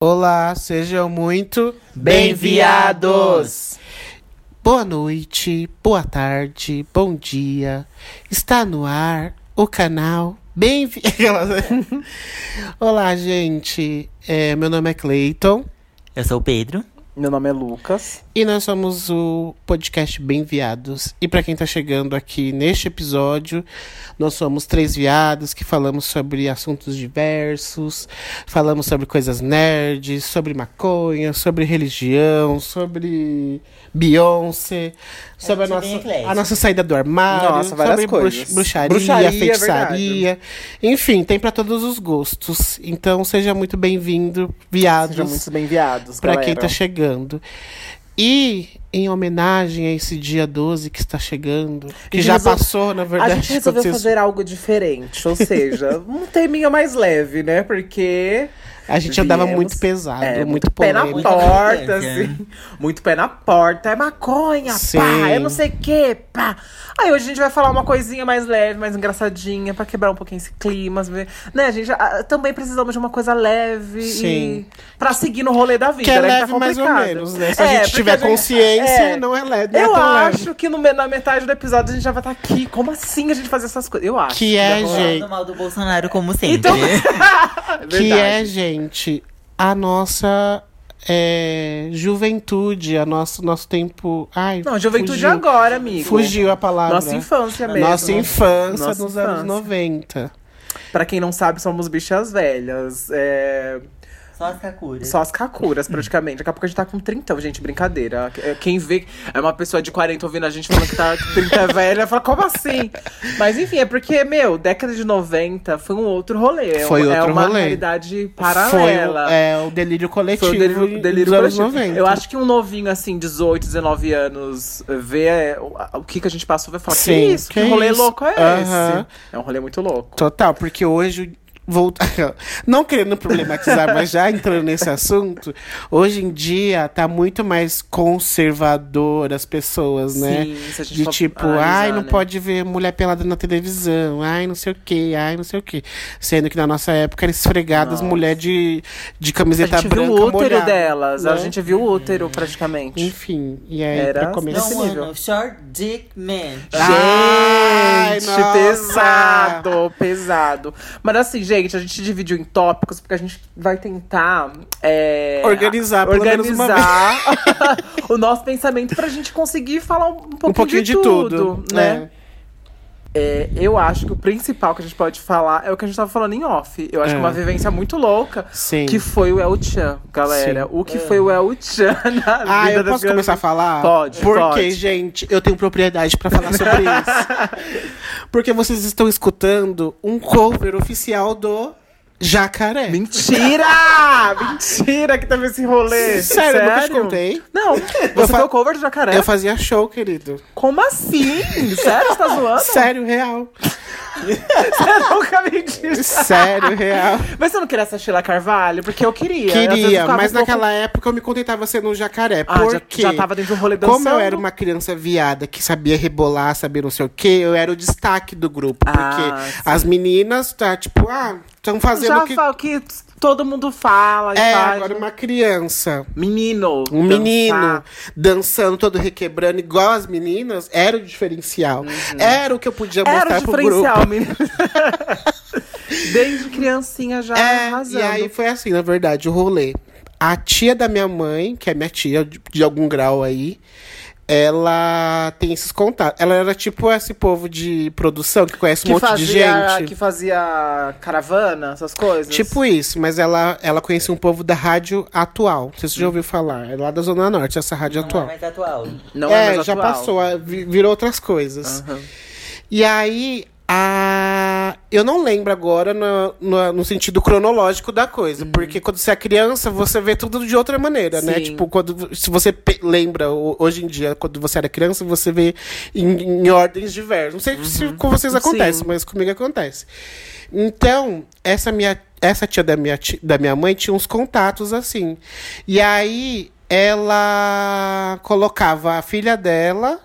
Olá, sejam muito Bem-viados! Boa noite, boa tarde, bom dia. Está no ar o canal bem Olá, gente. É, meu nome é Clayton Eu sou o Pedro. Meu nome é Lucas. e nós somos o podcast Bem Viados. E para quem tá chegando aqui neste episódio, nós somos três viados que falamos sobre assuntos diversos, falamos sobre coisas nerds, sobre maconha, sobre religião, sobre Beyoncé, sobre a é nossa, a nossa saída do armário, Nossa, várias sobre coisas. brux- bruxaria, Bruxaria, é feitiçaria. Enfim, tem para todos os gostos. Então seja muito bem-vindo, viados. Sejam muito bem-viados, Pra galera. quem tá chegando. E em homenagem a esse dia 12 que está chegando, que gente já resol- passou, na A verdade. gente resolveu vocês- fazer algo diferente, ou seja, um teminha mais leve, né? Porque A gente andava viemos- muito pesado, é, muito pé na porta, militância. assim. Muito pé na porta. É maconha, Sim. pá, é não sei o quê, pá. Aí hoje a gente vai falar uma coisinha mais leve, mais engraçadinha, pra quebrar um pouquinho esse clima. ver- Né, gente? ah, Também precisamos de uma coisa leve Sim. e pra seguir no rolê da vida. Que é né? leve tá mais ou menos, né? Se a É, gente porque tiver a gente- consciência, é. não é leve. não é Eu tão acho leve. que no, na metade do episódio a gente já vai estar aqui. Como assim a gente fazer essas coisas? Eu acho. Que é, gente. Falando mal do Bolsonaro, como sempre. Então- Que Verdade. é, gente, a nossa é, juventude, a nosso, nosso tempo. Ai, Não, juventude fugiu. agora, amigo. Fugiu a palavra. Nossa infância mesmo. Nossa infância Nossa nos anos infância. 90. Pra quem não sabe, somos bichas velhas. É... Só as Kakuras. Só as kakuras, praticamente. Daqui a pouco a gente tá com 30, gente, brincadeira. É, Quem vê é uma pessoa de 40 ouvindo a gente falando que tá 30 é velha, fala, como assim? Mas enfim, é porque, meu, década de 90 foi um outro rolê. É Foi uma- é outro uma rolê. realidade paralela. Foi o, é, o delírio coletivo Foi o delírio, delírio dos anos coletivo. 90. Eu acho que um novinho, assim, 18, 19 anos, vê é, o, que, que a gente passou, vai falar, que Sim, isso? que Que, rolê isso? louco é Aham. esse? É um rolê muito louco. Total, porque hoje. Voltar, não querendo problematizar, mas já entrando nesse assunto, hoje em dia tá muito mais conservador as pessoas, né? Sim, se a gente De tipo, analisar, ai, não né? pode ver mulher pelada na televisão, ai, não sei o que, ai, não sei o que. Sendo que na nossa época era esfregada as Nossa. mulheres de, de A camiseta gente viu branca o útero molhada, delas, a né? gente viu o útero praticamente. Enfim, e aí Era pra começar. Esse nível. mano, Short Dick Man. Gente, nossa! pesado, pesado. Mas assim, gente, a gente dividiu em tópicos porque a gente vai tentar é, Organizar, organizar o nosso pensamento pra gente conseguir falar um pouquinho, Um pouquinho de, tudo, né? É, eu acho que o principal que a gente pode falar é o que a gente tava falando em off. Eu acho É. que uma vivência muito louca Sim. que foi o El Chan, galera. Sim. O que foi o El Chan na Ah, vida eu das posso começar a falar? Pode, Porque, pode. gente, eu tenho propriedade pra falar sobre isso. Porque vocês estão escutando um cover oficial do Jacaré. Mentira! Mentira que teve esse rolê. Sério, eu nunca te contei. Não, você fa- foi o cover do jacaré? Eu fazia show, querido. Como assim? Sério? Você tá zoando? Sério, real. Você nunca me disse. Sério, real. Mas você não queria essa Sheila Carvalho? Porque eu queria. Eu Queria, ficava mas um pouco- naquela época eu me contentava sendo um jacaré. Ah, já, porque já tava dentro do rolê dançando. Como eu era uma criança viada que sabia rebolar, sabia não sei o quê, eu era o destaque do grupo. Porque Ah, as meninas, tá, tipo, ah, estão fazendo Já o que. que todo mundo fala É, faz. agora uma criança. Menino. Um dançar. menino dançando, todo requebrando, igual as meninas, era o diferencial. Era o que eu podia mostrar Uhum. Era o pro diferencial, grupo. menino. Desde criancinha já É, arrasando. e aí foi assim, na verdade, o rolê. A tia da minha mãe, que é minha tia de algum grau aí, ela tem esses contatos. Ela era tipo esse povo de produção que conhece um que monte fazia, de gente. Que fazia caravana, essas coisas. Tipo isso, mas ela, ela conhecia um povo da rádio atual. Não sei se você já ouviu falar. É lá da Zona Norte, essa rádio Não é atual. mais atual. Não é, é, mais já atual. passou, virou outras coisas. Aham. E aí, a... eu não lembro agora no, no, no sentido cronológico da coisa. Porque quando você é criança, você vê tudo de outra maneira, né? Sim. Tipo, quando, se você lembra, hoje em dia, quando você era criança, você vê em, em ordens diversas. Não sei se com vocês acontece, Sim. mas comigo acontece. Então, essa minha essa tia da minha, ti- da minha mãe tinha uns contatos assim. E aí, ela colocava a filha dela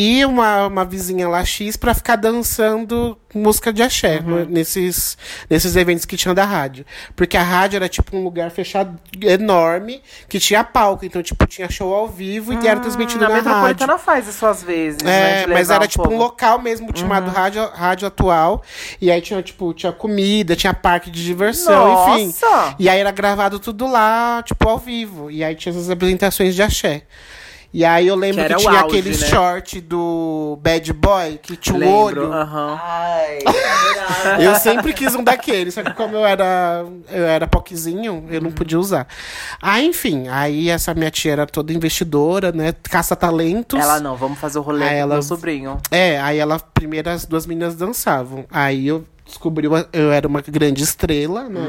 e uma, uma vizinha lá X pra ficar dançando música de axé Uhum. no- nesses, nesses eventos que tinham da rádio. Porque a rádio era tipo um lugar fechado enorme que tinha palco. Então, tipo, tinha show ao vivo e era transmitido a na rádio. Metropolitana faz isso às vezes, né? É, de mas era o tipo povo. um local mesmo chamado rádio, rádio Atual. E aí tinha, tipo, tinha comida, tinha parque de diversão, enfim. Nossa! E aí era gravado tudo lá, tipo, ao vivo. E aí tinha essas apresentações de axé. E aí eu lembro Que que, o tinha auge, aquele né? short do Bad Boy, que tinha Lembro, olho. aham. Ai. Eu sempre quis um daqueles, só que como eu era, eu era poquezinho, eu não podia usar. Aí, enfim, aí essa minha tia era toda investidora, né? Caça-talentos. Ela não, vamos fazer o rolê Aí com ela- meu sobrinho. É, aí ela, primeiro as duas meninas dançavam. Aí eu descobri, uma- eu era uma grande estrela, né?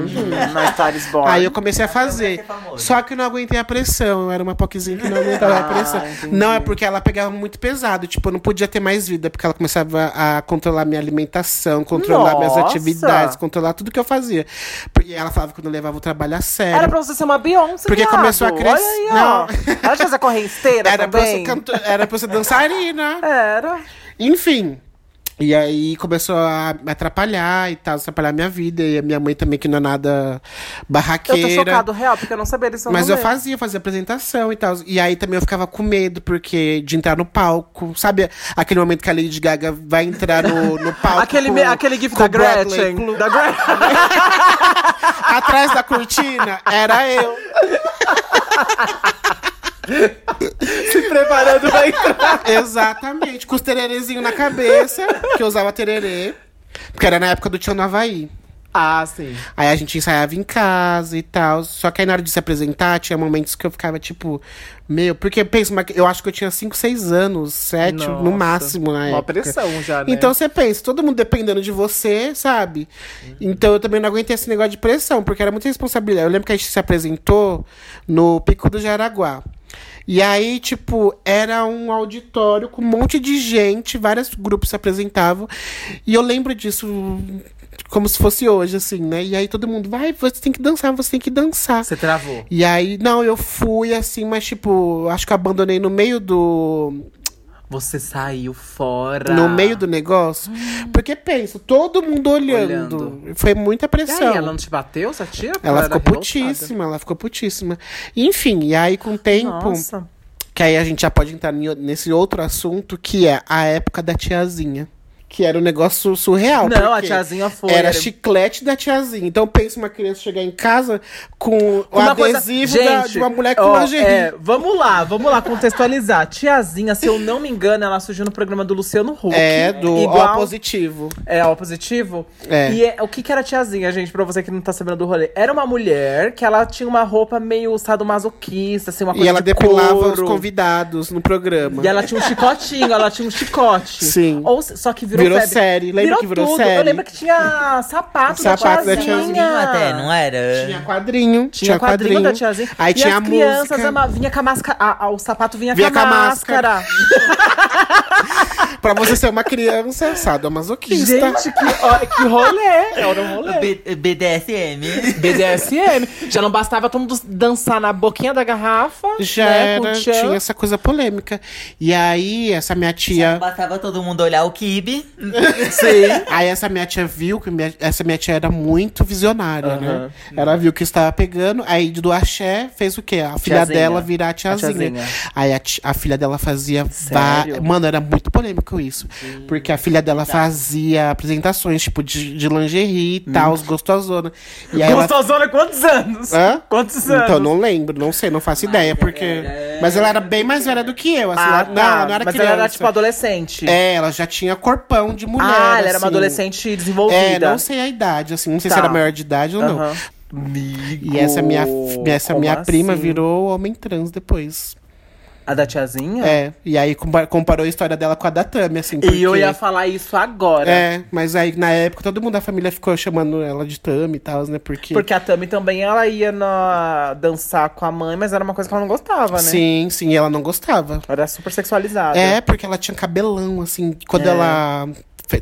is Born. Aí eu comecei a fazer. Só que eu não aguentei a pressão. Eu era uma poquezinha que não aguentava a Ah, pressão. entendi. Não, é porque ela pegava muito pesado. Tipo, eu não podia ter mais vida. Porque ela começava a controlar minha alimentação, controlar minhas Nossa! atividades, controlar tudo que eu fazia. E ela falava que eu não levava o trabalho a sério. Era pra você ser uma Beyoncé, Porque viado. começou a crescer- Olha aí, ó. Ela tinha essa correr esteira Era pra, eu ser também. canto... Era pra ser dançarina. Era. Enfim. E aí começou a me atrapalhar e tal, atrapalhar minha vida. E a minha mãe também, que não é nada Eu barraqueira. tô chocado, real, porque eu não sabia desse Mas eu rolê. fazia, fazia apresentação e tal. E aí também eu ficava com medo, porque de entrar no palco. Sabe aquele momento que a Lady Gaga vai entrar no, no palco? Aquele, com- aquele gif da Bradley Gretchen. Da Gretchen. Atrás da cortina, era eu. se preparando pra entrar. Exatamente. Com os tererezinhos na cabeça, que eu usava tererê. Porque era na época do Tio no Havaí. Ah, sim. Aí a gente ensaiava em casa e tal. Só que aí na hora de se apresentar, tinha momentos que eu ficava tipo, meu, porque pensa, eu acho que eu tinha 5, 6 anos, 7 no máximo na Uma época. pressão já, né? Então você pensa, todo mundo dependendo de você, sabe? Então eu também não aguentei esse negócio de pressão, porque era muita responsabilidade. Eu lembro que a gente se apresentou no Pico do Jaraguá. E aí, tipo, era um auditório com um monte de gente, vários grupos se apresentavam. E eu lembro disso como se fosse hoje, assim, né? E aí todo mundo, vai, você tem que dançar, você tem que dançar. Você travou. E aí, não, eu fui assim, mas tipo, acho que eu abandonei no meio do. Você saiu fora. No meio do negócio. Porque pensa, todo mundo olhando. Olhando. Foi muita E pressão. aí, ela não te bateu, essa tia? Ela era ficou putíssima, ela ficou putíssima. Enfim, e aí com o tempo, Nossa. que aí a gente já pode entrar nesse outro assunto, que é a época da tiazinha. Que era um negócio surreal. Não, a tiazinha foi. Era chiclete da tiazinha. Então pensa uma criança chegar em casa com o Uma coisa- adesivo da- Gente, de uma mulher com ó, lingerie. é, vamos lá, vamos lá contextualizar. Tiazinha, se eu não me engano, ela surgiu no programa do Luciano Huck. É, do igual, O positivo. É, ó positivo. É. E é- o que que era tiazinha, gente, pra você que não tá sabendo do rolê? Era uma mulher que ela tinha uma roupa meio sadomasoquista, assim, uma coisa E ela de depilava couro. os convidados no programa. E ela tinha um chicotinho, ela tinha um chicote. Sim. Ou, só que virou, Virou febre. série. Lembra que virou tudo. série? Eu lembro que tinha sapato, Sapato da da tiazinha. tiazinha. Quadrinho até, não era? Tinha quadrinho. Tinha quadrinho, da tiazinha. Aí e tinha as a crianças música. ama- vinha com a máscara. a- a- o sapato vinha, Vinha com a máscara. Pra você ser uma criança sadomasoquista. Gente, que, ó, que rolê! Era um rolê. B- BDSM. BDSM. Já não bastava todo mundo dançar na boquinha da garrafa. Já né, era, tinha essa coisa polêmica. E aí, essa minha Não tia. bastava todo mundo olhar o Kibe. Sim. Aí essa minha tia viu que minha- essa minha tia era muito visionária, né? Ela viu que estava pegando, aí do axé fez o quê? A filha Tiazinha. dela virar a tiazinha. tiazinha. Aí a, ti- a filha dela fazia. va-? Mano, era muito polêmico isso. Porque a filha dela fazia apresentações, tipo, de, de lingerie e tal, os gostosona. E aí ela Gostosona, quantos anos? Hã? Quantos anos? Então, não lembro, não sei, não faço ideia, porque. era- Mas ela era bem mais velha do que eu, assim. Ah, ela- tá. Não, ela não era Mas criança. ela era tipo adolescente. É, ela já tinha corpão de mulher. ah, ela era uma assim. adolescente desenvolvida. É, não sei a idade, assim, não sei se Tá. era maior de idade ou não. Amigo, E essa minha, essa como minha prima assim? virou homem trans depois. A da tiazinha? É, e aí compa- comparou a história dela com a da Tami, assim. Porque... E eu ia falar isso agora. É, mas aí na época todo mundo da família ficou chamando ela de Tami e tal, né? Porque. Porque a Tami também, ela ia na... dançar com a mãe, mas era uma coisa que ela não gostava, né? Sim, sim, ela não gostava. Era super sexualizada. É, porque ela tinha cabelão, assim. Quando É. ela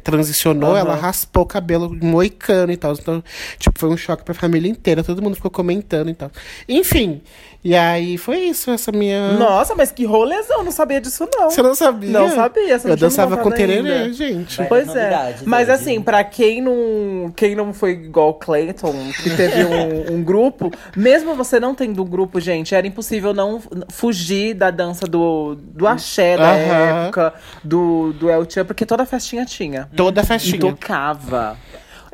transicionou, Aham. ela raspou o cabelo moicano e tal. Então, tipo, foi um choque pra família inteira. Todo mundo ficou comentando e tal. Enfim. E aí foi isso, essa minha. Nossa, mas que rolezão, não sabia disso não. Você não sabia? Não sabia, não Eu dançava com tererê, gente. Vai. Pois é. Mas hoje. assim, pra quem não, quem não foi igual o Clayton, que teve um, um grupo, mesmo você não tendo um grupo, gente, era impossível não fugir da dança do, do axé da Aham. época, do, do El Chan, porque toda festinha tinha. Toda E festinha. tocava.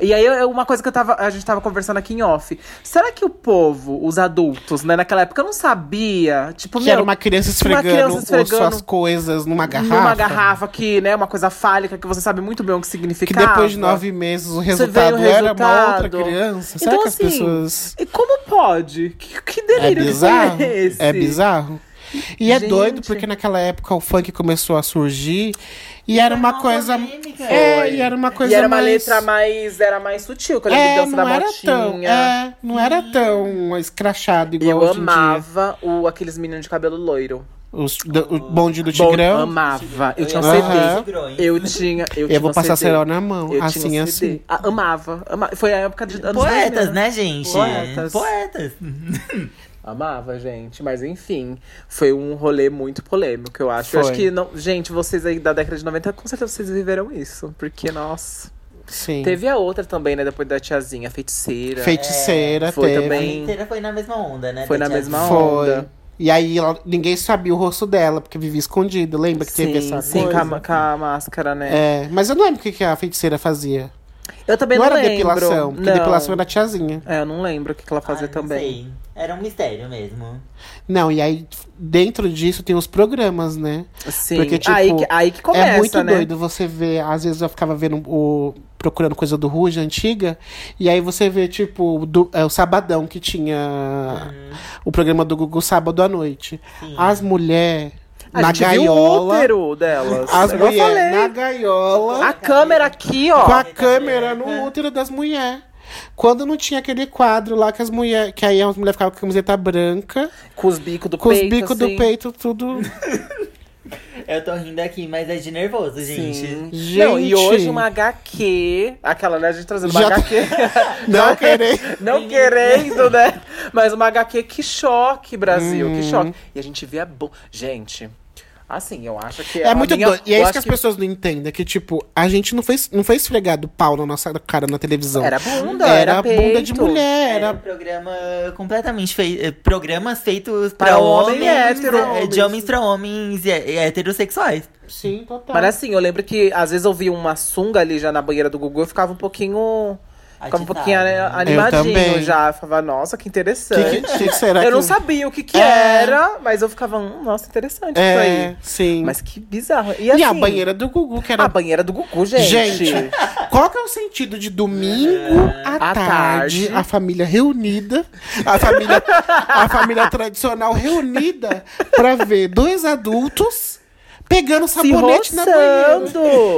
E aí, eu- uma coisa que eu tava, a gente tava conversando aqui em off. Será que o povo, os adultos, né, naquela época, não sabia? Tipo, Que meu, era uma criança tinha uma esfregando, criança esfregando suas coisas numa garrafa. numa garrafa que, né, uma coisa fálica que você sabe muito bem o que Que significava. depois de nove meses o resultado o era uma outra resultado. criança. Será Então, que as assim, pessoas. E como pode? Que, que É delírio que bizarro? foi esse? É bizarro. E é Gente. doido porque naquela época o funk começou a surgir e era uma uma coisa. polêmica. É, e era uma coisa E era uma mais. letra mais. Era mais sutil, que eu lembro É, dança não da era tão. motinha. É, não era tão escrachado igual eu hoje em dia. amava o, aqueles meninos de cabelo loiro. Os, do- o bonde do Bom, Tigrão. amava. Eu tinha um. CD. Eu tinha. Eu, tinha Eu vou um passar CD. cerol na mão. Eu assim, tinha um assim. Ah, amava, ama- Foi a época de anos Poetas, 2000, né, gente? Poetas. Poetas. Amava, gente. Mas enfim, foi um rolê muito polêmico, eu acho. Eu acho Foi. que, não, gente, vocês aí da década de 90, com certeza vocês viveram isso. Porque, nossa. Sim. Teve a outra também, né? Depois da tiazinha, a feiticeira. Feiticeira, Foi teve. também. A inteira foi na mesma onda, né? Foi na tiazinha. mesma Foi. onda. E aí ela- ninguém sabia o rosto dela, porque vivia escondido. Lembra que teve sim, essa sim, com coisa? a, ma- com a máscara, né? É, mas eu não lembro o que, que a feiticeira fazia. Eu também não não, era lembro. depilação, porque não. depilação era tiazinha. É, eu não lembro o que, que ela fazia Ah, não também. sei. Era um mistério mesmo. Não, e aí dentro disso tem os programas, né? Sim. Porque, tipo, aí, que- aí que começa, é muito né? doido você ver, às vezes eu ficava vendo o procurando coisa do Ruge antiga, e aí você vê tipo do, é, o sabadão que tinha o programa do Gugu sábado à noite. Sim. As mulheres A na gente viu o gaiola, útero delas. as mulheres na gaiola. A câmera aqui, ó. com a câmera no útero das mulheres. Quando não tinha aquele quadro lá que as mulheres. Que aí as mulheres ficavam com a camiseta branca, Com os bicos do com peito. os bicos assim. do peito, tudo. Eu tô rindo aqui, mas é de nervoso, gente. Sim. Gente. Não, e hoje uma HQ. Aquela, né? A gente trazendo uma Já HQ. Não querer. Não querendo, né? Mas uma HQ que choque, Brasil, Uhum. que choque. E a gente via. Bo... Gente, assim, eu acho que. É a muito minha- doido. E é eu isso acho que as pessoas não entendem. É que, tipo, a gente não foi, não foi esfregado pau na nossa cara na televisão. Era bunda, Era, era, bunda de peito. mulher. Era um Era... programa completamente feito. Programas feitos homem homens. e hétero. é, De homens pra homens heterossexuais. Sim, total. Mas assim, eu lembro que às vezes eu via uma sunga ali já na banheira do Gugu, eu ficava um pouquinho. Ficava um pouquinho animadinho já. Eu falava, nossa, que que, interessante. que, que será eu que... não sabia o que que É. era, mas eu ficava, hum, nossa, interessante isso É, aí. sim. Mas que bizarro. E, E a assim, banheira do Gugu, que era A banheira do Gugu, gente. Gente, qual que é o sentido de domingo à À tarde, tarde. a família reunida, a família, a família tradicional reunida pra ver dois adultos pegando se sabonete na banheira?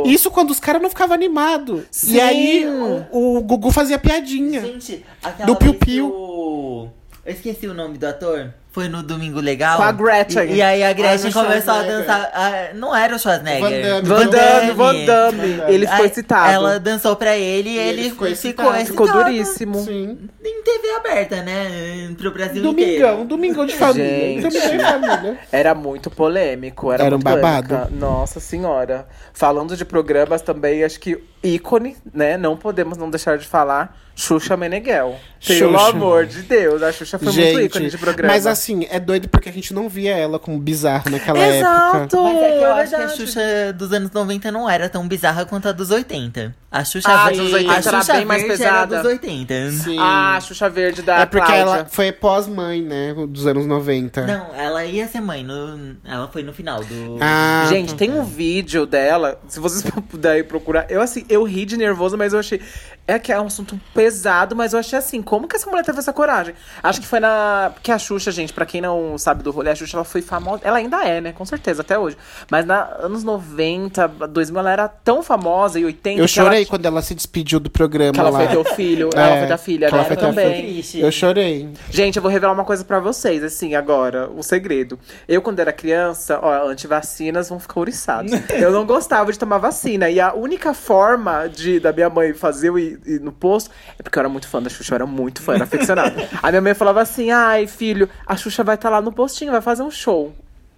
Isso quando os caras não ficavam animados. E aí o, o Gugu fazia piadinha. Gente, aquela Do Piu vez Piu. que o- Eu esqueci o nome do ator. Foi no Domingo Legal. Com a Gretchen. E, e aí a Gretchen no começou a dançar. ah, não era o Schwarzenegger. Van Damme. Van Damme, Van Damme. Ele foi citado. Ela dançou pra ele e ele ele, ficou ficou, excitado. Ficou duríssimo. Sim. Em TV aberta, né? Pro Brasil Domingão, inteiro. domingão de família. Gente. Domingão de família. Era muito polêmico. Era, Era um muito babado. polêmica. Nossa senhora. Falando de programas também, acho que ícone, né? Não podemos não deixar de falar. Xuxa Meneghel. Pelo Xuxa. amor de Deus. A Xuxa foi muito ícone de programa. mas assim, é doido porque a gente não via ela como bizarra naquela época. Exato! Mas é que eu é acho que a. Xuxa dos anos 90 não era tão bizarra quanto a dos 80. A Xuxa Ah, Verde, dos 80 a era Xuxa bem mais Verde era pesada. dos 80. Sim. Ah, a Xuxa Verde da é porque Cláudia. ela foi pós-mãe, né? Dos anos 90. Não, ela ia ser mãe. No, ela foi no final do. Ah, Gente, tem um vídeo dela, se vocês puderem procurar. Eu, assim, eu ri de nervoso, mas eu achei. É que é um assunto pesado, mas eu achei assim, como que essa mulher teve essa coragem? Acho que foi na. Porque a Xuxa, gente, pra quem não sabe do rolê, a Xuxa ela foi famosa. Ela ainda é, né? Com certeza, até hoje. Mas na anos 90, 2000, ela era tão famosa, e 80, Eu ela chorei gente- quando ela se despediu do programa Que ela lá. foi ter o filho, É, ela foi ter filha, que ela né? foi também. Triste. Eu chorei. Gente, eu vou revelar uma coisa pra vocês, assim, agora, um segredo. Eu, quando era criança, ó, antivacinas vão ficar ouriçados. eu não gostava de tomar vacina. E a única forma de, da minha mãe fazer eu no posto é porque eu era muito fã da Xuxa, eu era muito fã, era aficionada. a minha mãe falava assim: ai, filho, a Xuxa vai estar lá no postinho, vai fazer um show.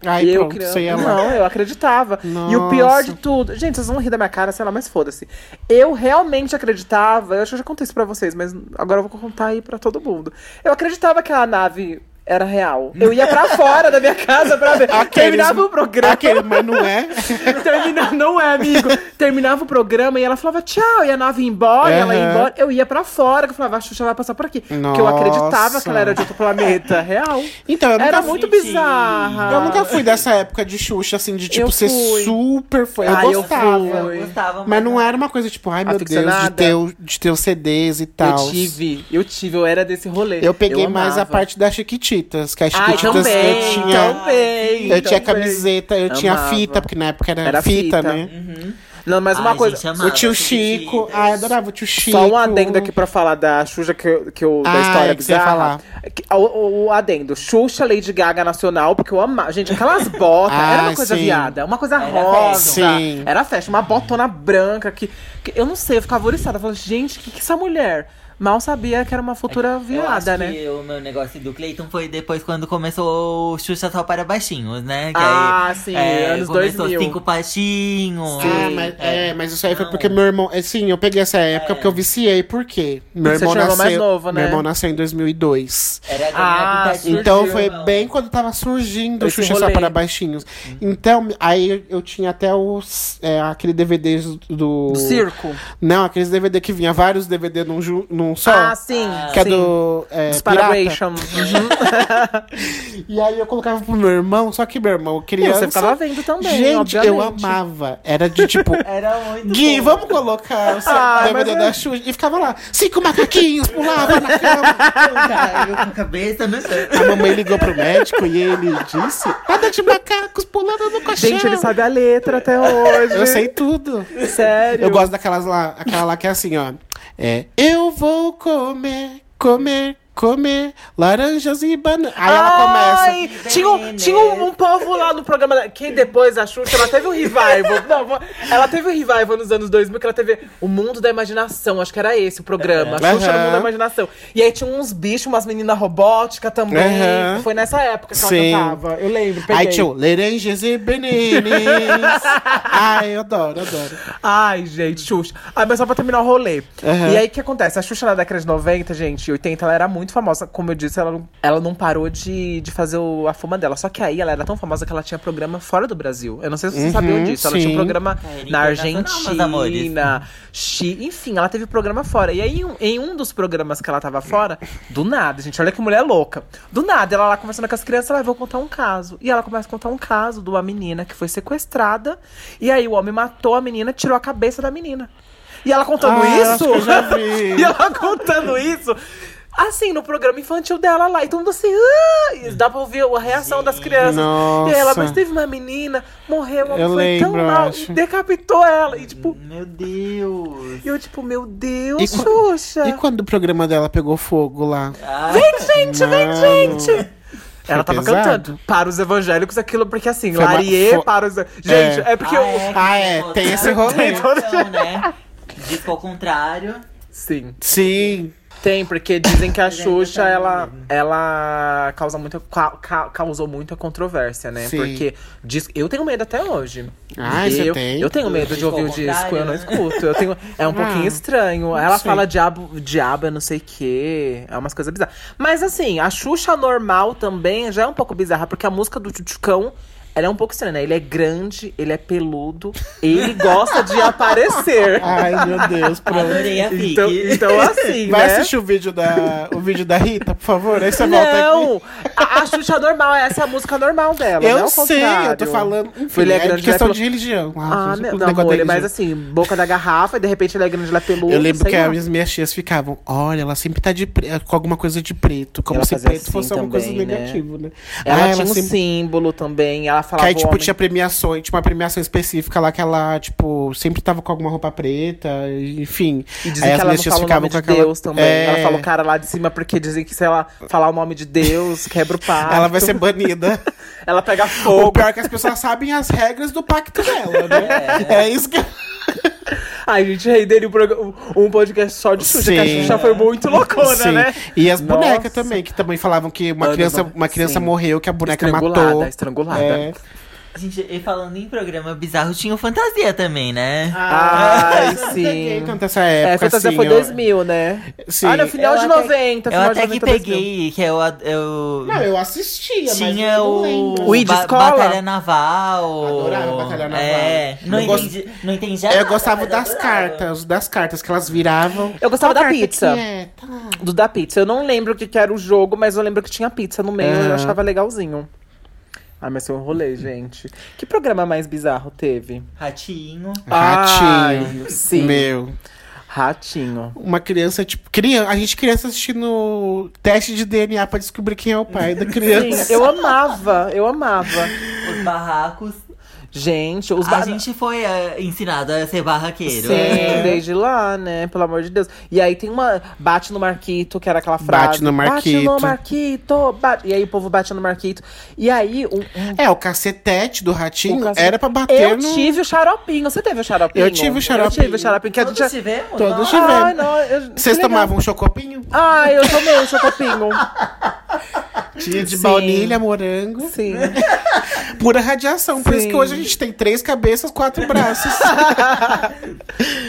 Ai, e eu pronto, criança, você ia lá. não, eu acreditava. E o pior Nossa. de tudo, gente, vocês vão rir da minha cara, sei lá, mas foda-se. Eu realmente acreditava, eu acho que eu já contei isso pra vocês, mas agora eu vou contar aí pra todo mundo. Eu acreditava que a nave era real. Eu ia pra fora da minha casa pra ver. Terminava o programa. Aquele, mas não é. Termina... Não é, amigo. Terminava o programa e ela falava tchau, e a nave ia embora, e ela ia embora. Eu ia pra fora, que eu falava, a Xuxa vai passar por aqui. Porque eu acreditava Nossa. que ela era de outro planeta. Real. Então, eu nunca Era fui- muito bizarra. Eu nunca fui dessa época de Xuxa, assim, de tipo Eu ser fui. super fã. Eu Ah, eu gostava. fui. Eu gostava, Mas não era uma coisa tipo, ai meu Deus, de ter, o- de ter os CDs e tal. Eu tive, eu tive, eu era desse rolê. Eu peguei mais a parte das Que as Ai, Chiquititas também, eu tinha. também. Eu tinha também. camiseta, eu tinha Amava. fita, porque na época era, Era fita, fita. né? Não, mas uma Ai, coisa. gente, amava O tio. Chico. Ai, adorava o tio Chico. Só um adendo aqui pra falar da Xuxa que, eu- que eu, da Ah, história que bizarra. falar. O- o adendo, Xuxa, Lady Gaga Nacional, porque eu amava. Gente, aquelas botas, era uma Ah, coisa sim. viada, uma coisa Era rosa. Sim. Era festa, uma botona branca que, que eu não sei, eu ficava oriçada. Eu falava, gente, o que, que essa mulher? Mal sabia que era uma futura Eu acho viada, né? que o meu negócio do Cleiton foi depois quando começou o Xuxa só para baixinhos, né? Que Ah, aí, sim, é, anos começou 2000. cinco patinhos. Ah, mas, é, mas isso aí foi Não. porque meu irmão. é, Sim, eu peguei essa época porque eu viciei. Por quê? Meu irmão nasceu. mais novo, né? Meu irmão nasceu em 2002. Era a Ah, surgiu. Então foi não. bem quando tava surgindo o Xuxa só para baixinhos. Então, aí eu, tinha até os. É, aquele DVD do. Do circo. Não, aqueles DVD que vinha vários DVD num, ju- num só. Ah, sim. que é sim. do. É, Dos Pirata. Paraguation. Uhum. E aí eu colocava pro meu irmão, só que meu irmão criança. você ficava vendo também, Gente, eu obviamente. amava. Era de tipo. Era muito Gui, bom. vamos colocar o seu Ah, DVD mas é- da Xuxa. E ficava lá, cinco macaquinhos pulavam na cama. Eu com a cabeça no chão. A mamãe ligou pro médico e ele disse: nada de macacos pulando no colchão. Gente, ele sabe a letra até hoje. Eu sei tudo. Sério. Eu gosto daquelas lá, aquela lá que é assim, ó. É, eu vou comer, comer, comer laranjas e bananas. Aí ela Ai, começa. tinha, um, tinha um, um povo lá no programa da- que depois a Xuxa, ela teve um revival. Não, ela teve um revival nos anos 2000 que ela teve o Mundo da Imaginação, acho que era esse o programa. A Xuxa no Mundo da Imaginação. E aí tinha uns bichos, umas meninas robóticas também. Aham. Foi nessa época que Sim. ela cantava. Eu lembro, peguei. Aí tinha o laranjas e bananas. Ai, eu adoro, adoro. Ai, gente, Xuxa. Ai, mas só pra terminar o rolê. Aham. E aí, o que acontece? A Xuxa na década de 90, gente, 80, ela era muito famosa. Como eu disse, ela não, ela não parou de, de fazer o- a fama dela. Só que aí, ela era tão famosa que ela tinha programa fora do Brasil. Eu não sei se vocês Uhum, sabiam disso. Ela tinha um sim. programa É, na. Argentina, Chile. Enfim, ela teve programa fora. E aí, em um, em um dos programas que ela tava fora, do nada, gente, olha que mulher louca. Do nada, ela lá conversando com as crianças, ela, "Ah, vou contar um caso. E ela começa a contar um caso de uma menina que foi sequestrada. E aí, o homem matou a menina, tirou a cabeça da menina. E ela contando Ah, isso. acho que eu já vi. e ela contando isso. Assim, no programa infantil dela lá. E todo mundo assim. "Ah!" E dá pra ouvir a reação das crianças. Nossa. E ela, mas teve uma menina, morreu, ela Eu foi tão lembro, mal. acho. E decapitou ela. E tipo. Meu Deus. E eu, tipo, meu Deus, E qu- Xuxa. E quando o programa dela pegou fogo lá? Ah, Gente, vem, Mano. gente! Ela tava pesado? cantando para os evangélicos aquilo, porque assim, Foi uma- Larie foi- para os. Gente, é, porque eu. Ah, é, tem esse rolê. Então, né? Disco ao contrário. Sim. Sim. Tem, porque dizem que a ainda Xuxa, tá ela, ela causa muita, ca- ca- causou muita controvérsia, né? Sim. Porque diz, eu tenho medo até hoje. Ai, você eu, tem? Eu tenho medo Do de ouvir o disco eu não contrário, escuto. Eu tenho, é um Ah, pouquinho estranho. Ela sei. fala diabo, diabo, é não sei o quê. É umas coisas bizarras. Mas assim, a Xuxa normal também já é um pouco bizarra, porque a música do Tchutchucão. Ela é um pouco estranha, né? Ele é grande, ele é peludo, ele gosta de aparecer. Ai, meu Deus, pronto. Adorei a fic. Então, então assim, Vai né? assistir o vídeo da, o vídeo da Rita, por favor? Aí você volta aqui. Não! A, a Xuxa normal, essa é a música normal dela. não é Eu o sei, eu tô contrário. falando. Enfim, Ele é é grande, questão ele é de religião. Ah, o meu, negócio não, amor, religião. mas assim, boca da garrafa e de repente ele é grande, ele é peludo. Eu lembro que lá. as minhas tias ficavam, olha, ela sempre tá de pre- com alguma coisa de preto, como Ela se preto assim fosse alguma coisa né? negativa, né? Ela Ah, tinha um sempre- símbolo também. Ela falava Que aí, tipo, homem. tinha premiações, tinha uma premiação específica lá que ela, tipo, sempre tava com alguma roupa preta, enfim. E dizem Aí que ela não fala o nome de aquela- Deus também. É. Ela fala o cara lá de cima porque dizem que se ela falar o nome de Deus, quebra o pacto. Ela vai ser banida. Ela pega o fogo. pior é que as pessoas sabem as regras do pacto dela, né? É, isso que. Ai, gente, renderia um, um podcast só de Xuxa, que a. Xuxa foi muito loucona, Sim. né? E as Nossa. bonecas também, que também falavam que uma criança, uma criança sim. morreu, que a boneca Estrangulada, matou. estrangulada. É. Gente, e falando em programa bizarro, tinha o Fantasia também, né? Ai, eu não sim. peguei tanto essa época, É, Fantasia assim, foi eu- 2000, né? Sim. Ah, no final Eu de até- 90, Eu de até que 90, 2000. peguei, que eu, eu Não, eu assistia, mas tinha eu não o. O Id ba Escola? Batalha Naval. Adorava Batalha Naval. É, não Eu gost- entendi, não entendi Eu nada, gostava mas das adorava. cartas, das cartas que elas viravam. Eu gostava Qual da pizza. que é? Tá. Do da pizza. Eu não lembro o que, que era o jogo, mas eu lembro que tinha pizza no meio. Eu Aham. achava legalzinho. Ah, mas foi um rolê, gente. Que programa mais bizarro teve? Ratinho. Ratinho. Ai, sim. Meu. Ratinho. Uma criança, tipo, criança, a gente criança assistindo teste de DNA pra descobrir quem é o pai da criança. Sim, eu amava, eu amava. Os barracos. Gente, os A gente foi eh, ensinado a ser barraqueiro. Sim, É. desde lá, né? Pelo amor de Deus. E aí tem uma. Bate no Marquito, que era aquela frase. Bate no Bate Marquito. no Marquito. Bate. E aí o povo bate no Marquito. E aí, um, um- É, o cacetete do ratinho cacete- era pra bater Eu no... tive o xaropinho. Você teve o xaropinho? Eu tive o xaropinho. Eu tive o xaropinho. Que a Todos gente... tivemos? Todos tivemos. Ai, não, eu... Vocês tomavam um chocopinho? Ai, eu tomei o chocopinho. Tinha de Sim. baunilha, morango. Sim. Pura radiação. Por isso que hoje a gente tem três cabeças, quatro braços.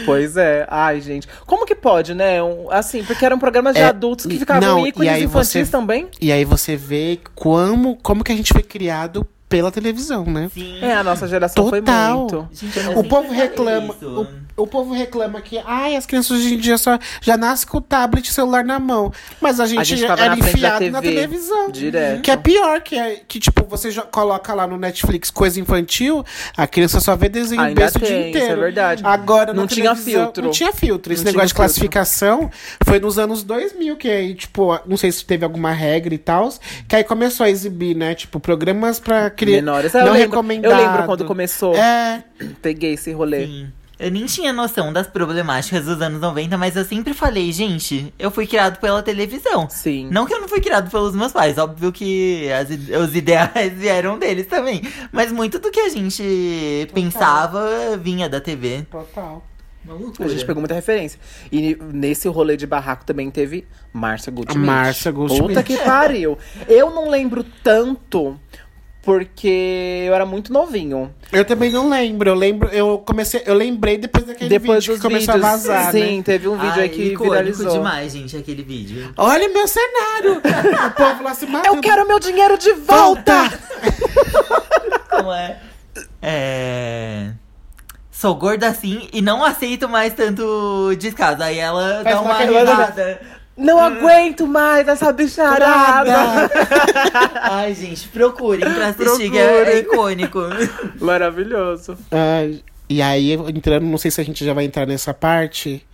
Pois é. Ai, gente. Como que pode, né? Um- assim, porque eram programas de É, adultos que e- ficavam não, e ícones aí infantis você- também. e aí você vê como, como que a gente foi criado pela televisão, né? Sim. É, a nossa geração foi Total. muito. Gente, O povo reclama. isso. O, o povo reclama que ai, as crianças hoje em dia só já nascem com o tablet e celular na mão. Mas a gente, A gente era na enfiado na TV, televisão. direto. Que é pior, que é que, tipo, você já coloca lá no Netflix coisa infantil, a criança só vê desenho Ainda besta o dia tem, isso é inteiro. verdade. Agora, Não na tinha filtro. Não tinha filtro. Esse Não negócio de filtro. classificação foi nos anos 2000, que aí, tipo, não sei se teve alguma regra e tal, que aí começou a exibir, né? Tipo, programas pra criança. Menores. Não eu, lembro, recomendado. eu lembro quando começou. É, Peguei esse rolê. Sim. Eu nem tinha noção das problemáticas dos anos 90, mas eu sempre falei, gente, eu fui criado pela televisão. Sim. Não que eu não fui criado pelos meus pais, óbvio que as os ideais vieram deles também. Mas muito do que a gente pensava vinha da TV. total. Uma A gente pegou muita referência. E nesse rolê de barraco também teve Márcia Goldschmidt. Márcia Goldschmidt. Puta que pariu. Eu não lembro tanto porque eu era muito novinho. Eu também não lembro. Eu lembro, eu comecei, eu lembrei depois daquele Depois vídeo dos que começou vídeos. a vazar, Sim, né? teve um vídeo Ai, aí que icônico viralizou. demais, gente, aquele vídeo. Olha meu cenário! o povo lá se matando. Eu quero meu dinheiro de volta! Como é? É. Sou gorda assim e não aceito mais tanto descaso. Aí ela Faz dá uma uma Não aguento mais essa bicharada! Ai, gente, procurem pra assistir, que é, Procurem. é icônico. Maravilhoso. Ah, e aí, entrando, não sei se a gente já vai entrar nessa parte,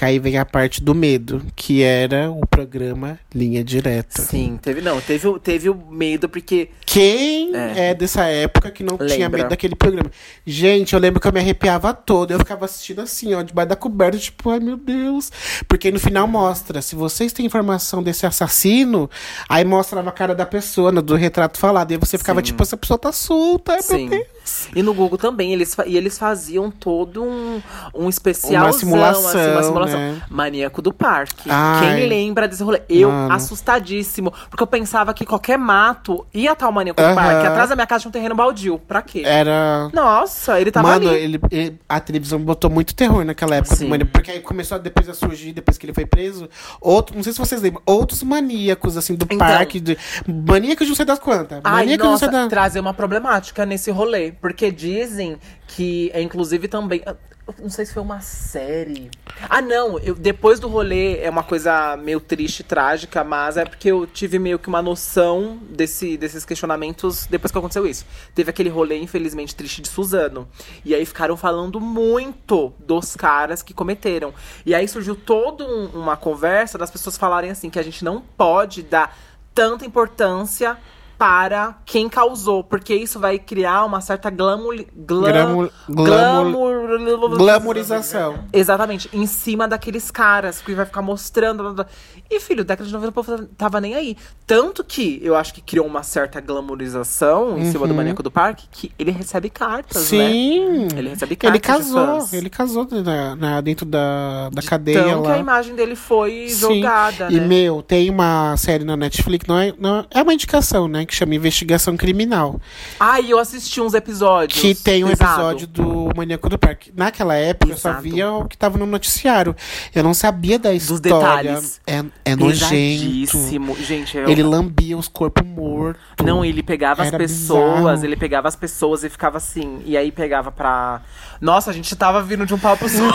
que aí vem a parte do medo, que era o programa Linha Direta. Sim, teve. Não, teve, o- teve o medo, porque. Quem É. é. dessa época que não tinha Lembra. medo daquele programa? Gente, eu lembro que eu me arrepiava todo. Eu ficava assistindo assim, ó, debaixo da coberta, tipo, ai meu Deus. Porque no final mostra, se vocês têm informação desse assassino, aí mostrava a cara da pessoa, no- do retrato falado. E aí você ficava Sim. tipo, essa pessoa tá solta, ai Sim. meu Deus. E no Google também, eles, e eles faziam todo um, um especial. Uma simulação, uma simulação. né? Maníaco do Parque. Ai. Quem lembra desse rolê? Eu, Mano. assustadíssimo. Porque eu pensava que qualquer mato ia estar o Maníaco do Parque. Atrás da minha casa tinha um terreno baldio. Pra quê? Era. Nossa, ele tava Mano, ali. ele, ele- a televisão botou muito terror naquela época. Sim. Mano, porque aí começou depois a surgir, depois que ele foi preso, outro, não sei se vocês lembram, outros maníacos, assim, do Então. parque. De, maníacos de não sei das quantas. Ai, Maníacos de não nossa, sei das. trazer uma problemática nesse rolê. Porque dizem que, é, inclusive, também. eu Não sei se foi uma série. Ah, não. Eu, depois do rolê é uma coisa meio triste, trágica, mas é porque eu tive meio que uma noção desse, desses questionamentos depois que aconteceu isso. Teve aquele rolê, infelizmente, triste de Suzano. E aí ficaram falando muito dos caras que cometeram. E aí surgiu toda um- uma conversa das pessoas falarem assim: que a gente não pode dar tanta importância para quem causou, porque isso vai criar uma certa glamour, glam, Glamour- glamour- glamour- Glamorização. Exatamente, em cima daqueles caras, que vai ficar mostrando. blá, blá. E, filho, década de 90 o povo tava nem aí. Tanto que eu acho que criou uma certa glamorização em cima do maníaco do parque, que ele recebe cartas, né? Uhum. Sim. Ele recebe Ele cartas de casou, ele casou na, na- dentro da, da De cadeia tão que a imagem dele foi Sim. jogada, E, né? meu, tem uma série na Netflix, não é, não é- uma indicação, né? Que chama Investigação Criminal. Ai, eu assisti uns episódios. Que tem um episódio do Maníaco do Parque. Naquela época, eu só Exato. via o que tava no noticiário. Eu não sabia da história. detalhes. É, é nojento. Pesadíssimo. Gente, eu... Ele lambia os corpos mortos. Não, ele pegava as Era pessoas, bizarro. ele pegava as pessoas e ficava assim. E aí pegava pra. Nossa, a gente tava vindo de um pau pro sul.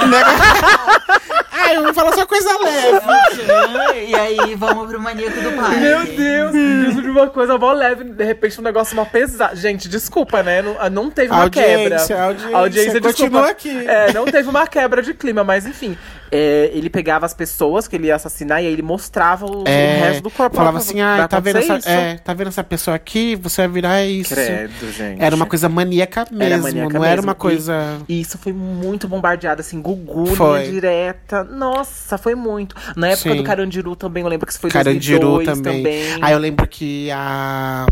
Ai, eu vou falar só coisa leve. e aí, vamos pro maníaco do parque. Meu Deus, isso de uma coisa mó leve, de repente um negócio mó pesado. Gente, desculpa, né? Não, não teve uma quebra. Audiência, audiência, continua aqui. É, não teve uma quebra de clima, mas enfim. É, ele pegava as pessoas que ele ia assassinar e aí ele mostrava o, o É, resto do corpo. falava assim, ah, tá vendo, essa, é, tá vendo essa pessoa aqui? Você vai virar isso. Credo, gente. Era uma coisa maníaca mesmo, maníaca não era mesmo. uma coisa... E isso foi muito bombardeado, assim, Gugu, Foi. direta. Nossa, foi muito. Na época Sim. do Carandiru também, eu lembro que isso foi Carandiru 2002 também. também. Aí eu lembro que a...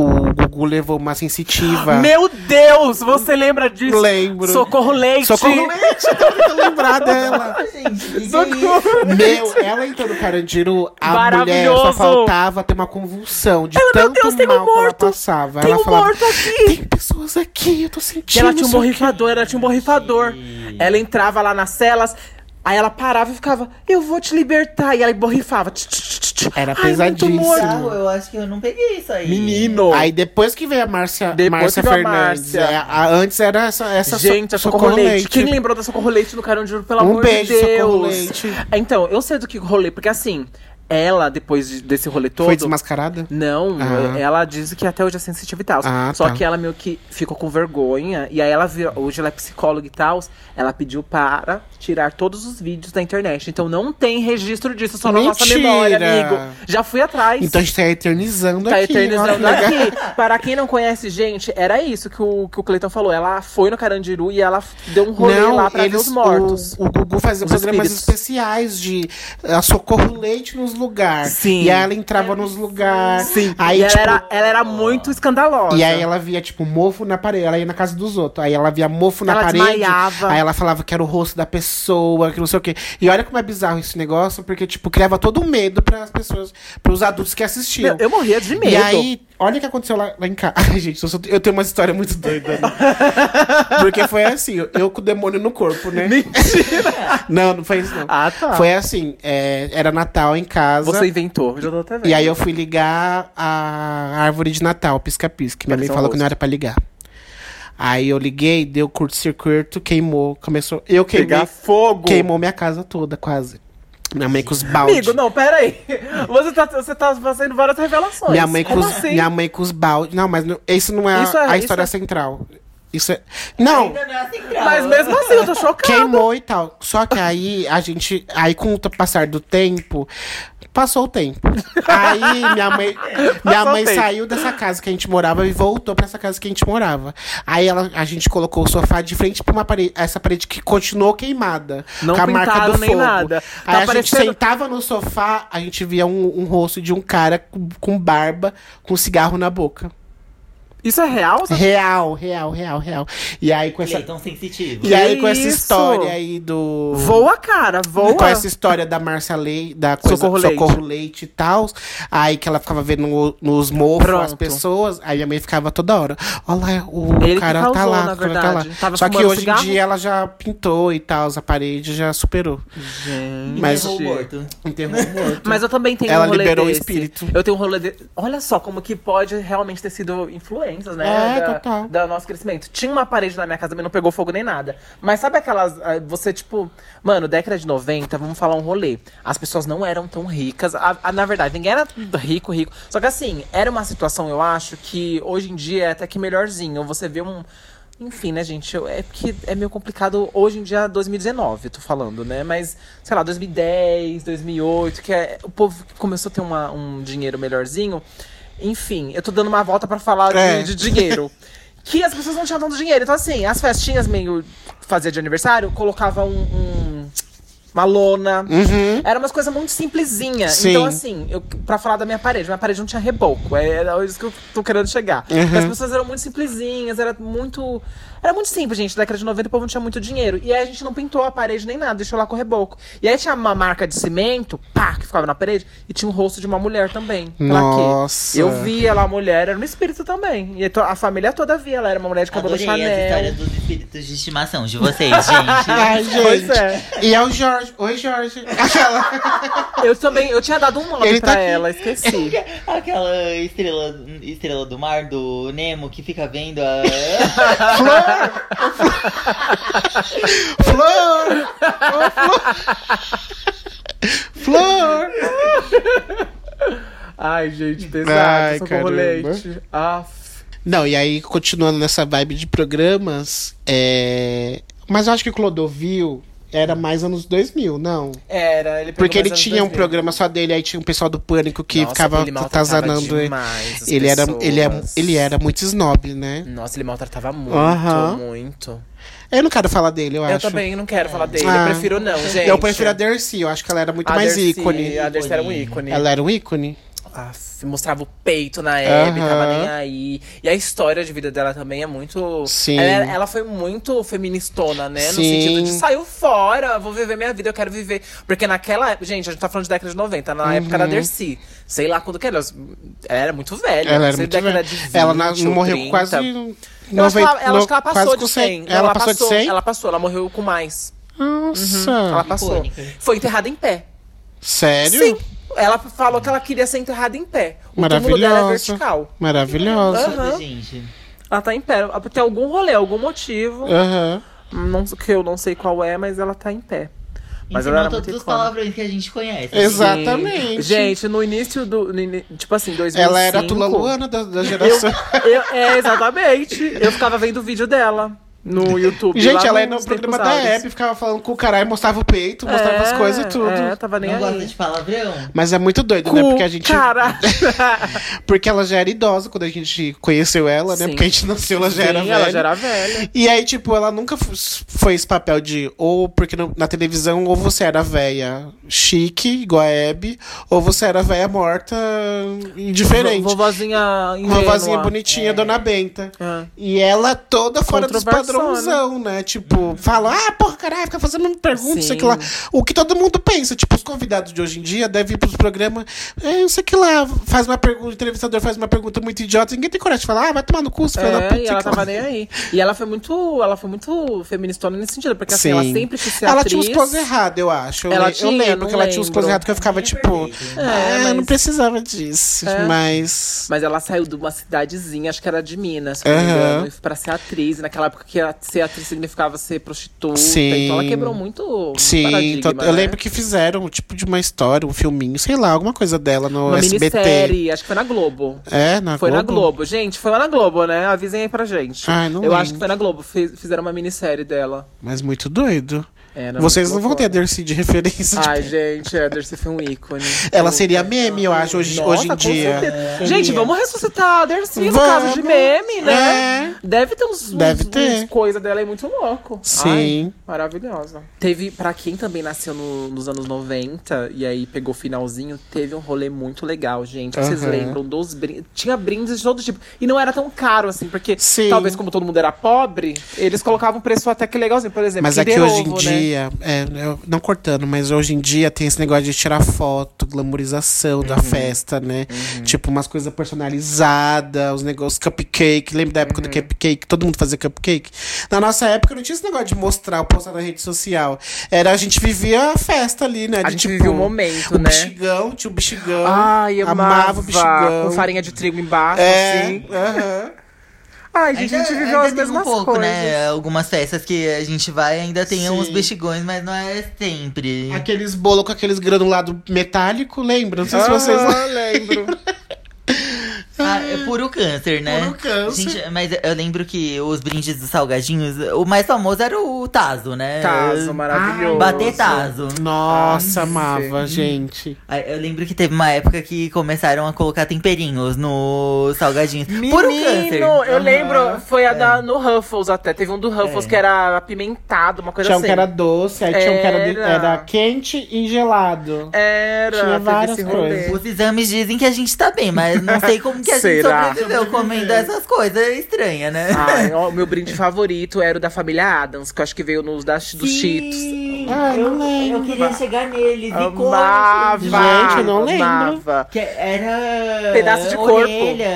O Gugu levou uma sensitiva. Meu Deus, você lembra disso? Lembro. Socorro Leite. Socorro Leite, eu tô tentando lembrar dela. Gente? Socorro. Meu, ela entrou no Carandiru, a mulher só faltava ter uma convulsão de Ela, meu tanto Deus, tem um mal que ela morto. passava. Tem ela um falava, morto aqui. tem pessoas aqui, eu tô sentindo ela tinha um isso aqui." borrifador, ela tinha um borrifador. Ela entrava lá nas celas, aí ela parava e ficava, eu vou te libertar. E ela borrifava. Tch, tch, tch. Era Ai, muito pesadíssimo. Bizarro, eu acho que eu não peguei isso aí. Menino. Aí depois que veio a Márcia, Depois Márcia Fernandes. Márcia. é, a- antes era essa, essa Gente, a so- Socorro Leite. Quem lembrou da Socorro Leite no Carandiru, pelo Um amor beijo, de Deus? Socorro Leite. Então, eu sei do que rolê, porque assim, ela, depois de- desse rolê todo. Foi desmascarada? Não, Ah. ela diz que até hoje é sensitiva e tal. Ah, Só tá. que ela meio que ficou com vergonha. E aí ela vira, hoje ela é psicóloga e tal. Ela pediu para tirar todos os vídeos da internet. Então não tem registro disso, só na nossa Mentira! memória, amigo. Já fui atrás. Então a gente tá eternizando Tá aqui. eternizando que legal. aqui. Para quem não conhece, gente, era isso que o, que o Cleiton falou. Ela foi no Carandiru e ela deu um rolê Não, lá pra eles, ver os mortos. O, o Gugu fazia programas espíritos. especiais de socorro leite nos lugares. Sim. E aí ela entrava nos lugares. Sim, Aí, e ela, tipo, era, ela era muito escandalosa. E aí ela via, tipo, mofo na parede. Ela ia na casa dos outros. Aí ela via mofo na Ela parede. desmaiava. Aí ela falava que era o rosto da pessoa, que não sei o quê. E olha como é bizarro esse negócio, porque, tipo, criava todo o medo pras pessoas, pros adultos que assistiam. Meu, eu morria de medo. E aí, olha o que aconteceu lá, lá em casa. Ai, gente, eu, sou- eu tenho uma história muito doida. né? Porque foi assim, eu, eu com o demônio no corpo, né? Mentira! Não, não foi isso, não. ah, tá. Foi assim, é, era Natal em casa. Você inventou, já tô até vendo. E aí eu fui ligar a árvore de Natal, pisca-pisca. Minha mãe falou que não era pra ligar. Aí eu liguei, deu curto-circuito, queimou, começou. Eu queimei, Pegar fogo. queimou minha casa toda, quase. Minha mãe com os baldes. Amigo, não, pera aí. Você tá, você tá fazendo várias revelações. Minha mãe com Como os, assim? minha mãe com os baldes. Não, mas não- isso não é, Isso a, é- a isso história é- central. Isso é. Não, é assim. Mas mesmo assim, eu tô chocada. queimou e tal. Só que aí a gente. Aí com o passar do tempo. Passou o tempo. Aí minha mãe, minha mãe tempo. saiu dessa casa que a gente morava e voltou pra essa casa que a gente morava. Aí ela, a gente colocou o sofá de frente pra uma parede, essa parede que continuou queimada. Não com a marca do nem fogo. nada. Tá Aí a gente sentava no sofá, a gente via um, um rosto de um cara com, com barba, com cigarro na boca. Isso é real? Você- Real, real, real, real. E aí com essa. Ele é tão sensitivo. E aí com essa isso? história aí do. Voa, cara, voa. Com essa história da Márcia Leite, da coisa Socorro Socorro, Leite. Leite. e tal. Aí que ela ficava vendo no- nos mofos Pronto. as pessoas. Aí minha mãe ficava toda hora. Olha lá, o Ele cara tá causou, lá, na o cara tá verdade. lá. Tava Só que hoje cigarro? em dia ela já pintou e tal, a parede já superou. Gente. Mas- Enterrou morto. Enterrou morto. Mas eu também tenho Ela um rolê liberou o desse. espírito. Eu tenho um rolê de... Olha só como que pode realmente ter sido influências, né? É, da, total. Da nosso crescimento. Tinha uma parede na minha casa, mas não pegou fogo nem nada. Mas sabe aquelas... ah, Você, tipo... Mano, década de 90, vamos falar um rolê. As pessoas não eram tão ricas. A- a- na verdade, ninguém era rico, rico. Só que assim, era uma situação, eu acho, que hoje em dia é até que melhorzinho. Você vê um... Enfim, né, gente? É porque é meio complicado hoje em dia, 2019, eu tô falando, né? Mas, sei lá, 2010, 2008, que é, o povo começou a ter uma- um dinheiro melhorzinho. Enfim, eu tô dando uma volta pra falar de- É. de, dinheiro. que as pessoas não tinham tanto dinheiro. Então, assim, as festinhas meio fazia de aniversário, colocava um. um- uma lona. Uhum. Era umas coisas muito simplesinhas. Sim. Então, assim, eu, pra falar da minha parede, minha parede não tinha reboco. É, Era isso que eu tô querendo chegar. Uhum. As pessoas eram muito simplesinhas, era muito. Era muito simples, gente. Na década de 90 o povo não tinha muito dinheiro. E aí a gente não pintou a parede nem nada, deixou lá com reboco. E aí tinha uma marca de cimento, pá, que ficava na parede, e tinha o rosto de uma mulher também. Pra Nossa. quê? Eu via lá a mulher, era no espírito também. E a família toda via, ela era uma mulher de cabelo Adorei as Chanel. histórias dos espíritos de estimação de vocês, gente. Ai, gente. Pois é. E é o Jorge. Oi, Jorge. Aquela. Eu também, eu tinha dado um nome Ele tá pra aqui. ela, esqueci. Aquela estrela, estrela do mar do Nemo que fica vendo a. Flor! Flor! Flor! Ai, gente, pesado. Ai, socorro caramba. leite. Aff. Não, e aí, continuando nessa vibe de programas, é... Mas eu acho que o Clodovil era mais anos 2000, não? Era, ele pegou Porque ele tinha um 2000. programa só dele, aí tinha um pessoal do Pânico que Nossa, ficava atazanando ele. Ele era, ele, é, pessoas. ele era muito snob, né? Nossa, ele maltratava muito, Aham. muito. Eu não quero falar dele, eu, Eu acho. também não quero falar dele, Ah. eu prefiro não, gente. Eu prefiro a Dercy, eu acho que ela era muito A mais Dercy, ícone. A Dercy era um ícone. Ela era um ícone? Aff, mostrava o peito na Hebe, Aham. tava nem aí. E a história de vida dela também é muito. Sim. Ela, ela foi muito feministona, né? No Sim. sentido de saiu fora, vou viver minha vida, eu quero viver. Porque naquela época. Gente, a gente tá falando de década de 90, na época da Dercy. Sei lá quando que era. Ela era muito velha. Ela era muito década velha. de 20 Ela na- ou morreu 30. quase. Eu acho, que ela, ela, acho que ela passou com de 100. Não, Ela, passou de 100? Ela passou, ela morreu com mais. Nossa. Ela passou. Foi enterrada em pé. Sério? Sim. Ela falou que ela queria ser enterrada em pé. O túmulo dela é Maravilhosa. vertical. Maravilhosa. Gente. Ela tá em pé. Tem algum rolê, algum motivo. Aham. Não, que eu não sei qual é, mas ela tá em pé. Mas ela era todos muito os icônica. palavrões que a gente conhece. Exatamente. Gente, no início do. no tipo assim, 2005. Ela era a Tula Luana da, da geração. Eu, é, exatamente. Eu ficava vendo o vídeo dela no YouTube. Gente, lá ela ia no programa da áureos. Hebe, ficava falando com o caralho, mostrava o peito, mostrava as É, coisas e tudo. É, tava nem Não aí. gosta de palavrão? Mas é muito doido, né? Cu, Porque a gente. Cara. Porque ela já era idosa quando a gente conheceu ela, né? Sim. Porque a gente nasceu, ela já era Sim, velha. ela já era velha. E aí, tipo, ela nunca foi esse papel de ou porque na televisão ou você era velha chique, igual a Hebe, ou você era velha morta indiferente. Vovozinha Uma vozinha bonitinha, Dona Benta. É. E ela toda fora dos Controversona. Padrãozão, né? Tipo, fala, ah, porra, caralho, fica fazendo perguntas, sei que lá. O que todo mundo pensa, tipo, os convidados de hoje em dia devem ir pros programas, é, não sei que lá, faz uma pergunta, o entrevistador faz uma pergunta muito idiota, ninguém tem coragem de falar, ah, vai tomar no cu, filha da É, puta, e ela tava nem aí. E ela foi muito, ela foi muito feministona nesse sentido, porque assim, ela Sim. sempre quis ser Ela atriz. tinha uns close errados, eu acho. Eu, Ela le- eu tinha, lembro que ela tinha uns close errados que eu ficava, tipo, perfeito. ah, É, não mas- precisava disso, É. mas... Mas ela saiu de uma cidadezinha, acho que era de Minas, se não me Aham. engano, foi pra ser atriz. Naquela época que a- ser atriz significava ser prostituta. Sim. Então ela quebrou muito Sim, então, eu né? lembro que fizeram um tipo de uma história, um filminho, sei lá, alguma coisa dela no Uma SBT. minissérie, acho que foi na Globo. É, na Foi Globo? na Globo. Gente, foi lá na Globo, né? Avisem aí pra gente. Ai, não Eu lembro. acho que foi na Globo. Fiz- Fizeram uma minissérie dela. Mas muito doido. Era Vocês muito não vão ter a. Dercy de referência. de- Ai, gente, a Dercy foi um ícone. Ela seria meme, eu acho, hoje, Nossa, hoje em dia. certeza. Gente, vamos ressuscitar a Dercy no caso de meme, né? É. Deve ter uns, Deve uns, ter. uns coisa dela aí muito louco. Sim. Ai, maravilhosa. Teve, pra quem também nasceu no- nos anos 90 e aí pegou finalzinho, teve um rolê muito legal, gente. Vocês Aham. lembram dos brindes? Tinha brindes de todo tipo. E não era tão caro assim, porque Sim. talvez como todo mundo era pobre, eles colocavam um preço até que legalzinho. Por exemplo, Mas é que Kinder hoje em Ovo, né? dia, é, eu- não cortando, mas hoje em dia tem esse negócio de tirar foto, glamorização Uhum. da festa, né? Tipo, umas coisas personalizadas, os negócios cupcake. Lembra da época do Uhum. cupcake? Todo mundo fazia cupcake. Na nossa época não tinha esse negócio de mostrar, postar na rede social. Era a gente vivia a festa ali, né? A De, gente tipo, vivia o momento, o né? bexigão, tinha o bexigão. Ai, eu amava o bexigão. Com farinha de trigo embaixo, É, assim. aham. Ai, gente, a gente viveu ainda as tem mesmas um pouco, coisas. né? Algumas festas que a gente vai ainda tem Sim. uns bexigões, mas não é sempre. Aqueles bolos com aqueles granulados metálicos, lembra? Não sei se vocês Ah, lembro. Ah, é puro câncer, né? Puro câncer. Gente, mas eu lembro que os brindes dos salgadinhos, o mais famoso era o Tazo, né? Tazo, maravilhoso. Bater Tazo. Nossa, Ah, amava, sim. gente. Eu lembro que teve uma época que começaram a colocar temperinhos nos salgadinhos. Puro câncer. Menino, eu Aham. lembro, foi a da, no Ruffles até. Teve um do Ruffles É. que era apimentado, uma coisa Tinha um assim. que era doce, aí tinha um que era, de- Era. quente e gelado. Era, Tinha várias coisas. Os exames dizem que a gente tá bem, mas não sei como que a gente Será? sobreviveu comendo essas coisas estranhas, né? Ai, ó, o meu brinde favorito era o da família Adams, que eu acho que veio nos das, dos Cheetos. Ah, eu não eu lembro. queria chegar neles. Amava! Gente, eu não lembro. amava. Que era. Pedaço de corpo. orelha.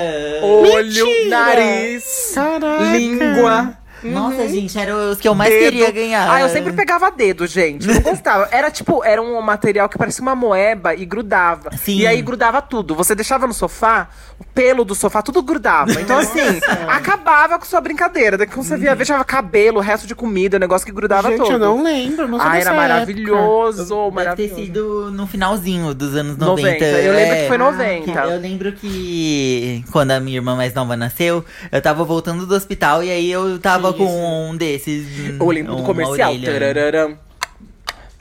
Olho, Mentira! nariz, Caraca. língua. Nossa, gente, eram os que eu mais dedo. queria ganhar. Ah, eu sempre pegava dedo, gente. Não gostava. Era tipo, era um material que parecia uma moeba e grudava. Sim. E aí grudava tudo. Você deixava no sofá, o pelo do sofá, tudo grudava. Então, assim, acabava com sua brincadeira. Daí quando você via, deixava cabelo, resto de comida, negócio que grudava Gente, todo. eu não lembro. Não Ah, era época. maravilhoso, Deve ter maravilhoso. sido no finalzinho dos anos 90. 90. Eu lembro que foi É. 90. Eu lembro que quando a minha irmã mais nova nasceu, eu tava voltando do hospital e aí eu tava com um desses. Eu lembro do uma comercial. orelha.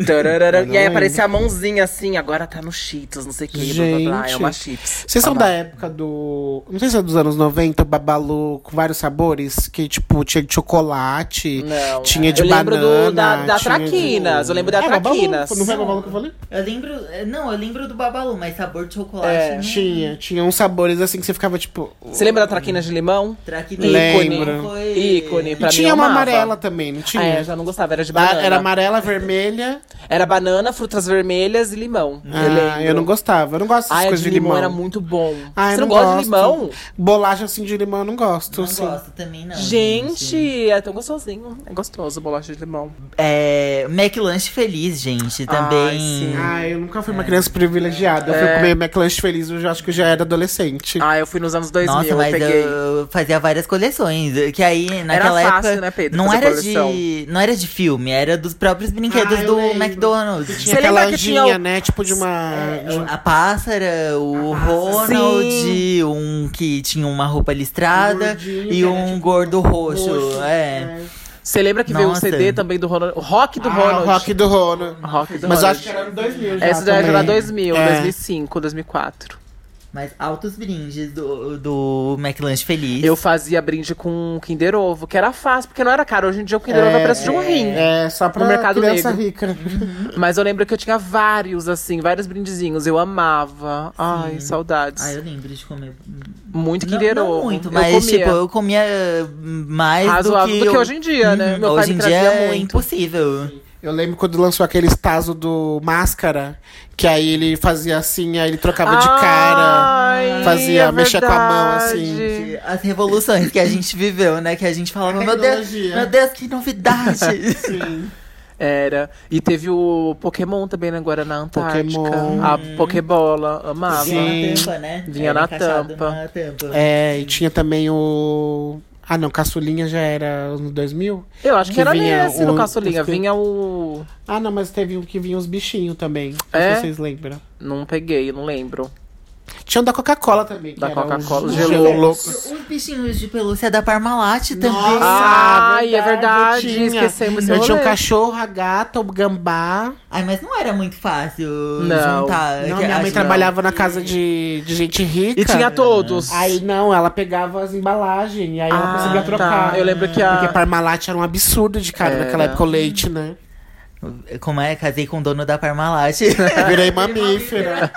Tarararam. Eu não E aí lembro. aparecia a mãozinha assim, agora tá no Cheetos, não sei o que, blá, blá, blá. É Gente. uma chips. Vocês são Babá. da época do. Não sei se é dos anos 90, o Babalu com vários sabores, que tipo, tinha de chocolate, Não. tinha de eu lembro banana. do, da, da tinha Traquinas. de- Eu lembro da É, Babalu. Traquinas. Não foi Babalu que eu falei? Eu lembro. Não, eu lembro do Babalu, mas sabor de chocolate. É, não- Tinha. Tinha uns sabores assim que você ficava tipo. Você lembra da Traquinas de limão? Traquinas Lembro. Foi... Ícone. E Pra mim, tinha eu uma amava. amarela também, não tinha? Ah, é, já não gostava, era de Ah, banana. Era amarela, vermelha. Era banana, frutas vermelhas e limão. eu Ah, lembro. eu não gostava. Eu não gosto dessas Ah, coisas de de limão, limão. era muito bom. Ah, eu Você não, não gosta de limão? Bolacha assim de limão eu não gosto. Não assim. gosto também, não. Gente, é tão gostosinho. É gostoso bolacha de limão. É. McLanche Feliz, gente, também. sim. Ah, eu nunca fui uma criança privilegiada. Eu fui É. comer McLanche feliz, eu já acho que eu já era adolescente. Ah, eu fui nos anos 2000, Nossa, eu mas peguei. eu fazia várias coleções. Que aí, naquela fácil, época. né, Pedro, não, fazer era coleção. de, não era de filme, era dos próprios brinquedos Ah, eu do lembro. McDonald's. Tinha Você aquela lembra que tinha o- né? Tipo de uma. um- A pássara, o Ronald, um que tinha uma roupa listrada gordinho, e um tipo gordo roxo. roxo, é. Você lembra que veio o Nossa. CD também do Ronald? O rock do Ah, Ronald. o rock do Rono. Rock do Mas eu Ronald. acho que era no 2000 já Essa daí era também. 2000, É. 2005, 2004. Mas altos brindes do, do McLanche Feliz. Eu fazia brinde com Kinder Ovo, que era fácil, porque não era caro. Hoje em dia o Kinder Ovo é preço de um rim. É, só pra No mercado criança negro. rica. Mas eu lembro que eu tinha vários, assim, vários brindezinhos. Eu amava. Ai, saudades. Ah, eu lembro de comer. Muito Não, Kinder não Ovo. muito, Eu mas comia. tipo, eu comia mais Razoável do que, do que eu- hoje em dia, né? Uhum, Meu pai hoje em dia é muito. impossível. Eu lembro quando lançou aquele taso do Máscara, que aí ele fazia assim, aí ele trocava de cara. Ai, fazia- é mexia com a mão, assim. As revoluções que a gente viveu, né? Que a gente falava, meu Deus, meu Deus, que novidade. Sim. Era. E teve o Pokémon também né, agora na Antártica. Pokémon. A Pokébola. Amava. Sim. Vinha na tampa, né? Vinha na tampa. na tampa. É, e tinha também o. Ah, não, Caçulinha já era nos 2000? Eu acho que, Que era nesse no o- Caçulinha. os que- Vinha o. Ah, não, mas teve um que vinha os bichinhos também. Não É? sei se vocês lembram. Não peguei, não lembro. Tinha um da Coca-Cola também. Da Coca-Cola, um gelo. gelo louco. Os bichinhos de pelúcia da Parmalat também. Nossa, Ai, é verdade, eu tinha. esquecemos Eu tinha um cachorro, a gata, o gambá. Ai, mas não era muito fácil Não. juntar. Não, minha mãe trabalhava na casa de, de gente rica. E tinha todos. Aí não, ela pegava as embalagens e aí ela Ah, conseguia trocar. tá. Eu lembro que a- Porque Parmalat era um absurdo de cara Era. naquela época o leite, né? Como é? Casei com o dono da Parmalat. Virei mamífera.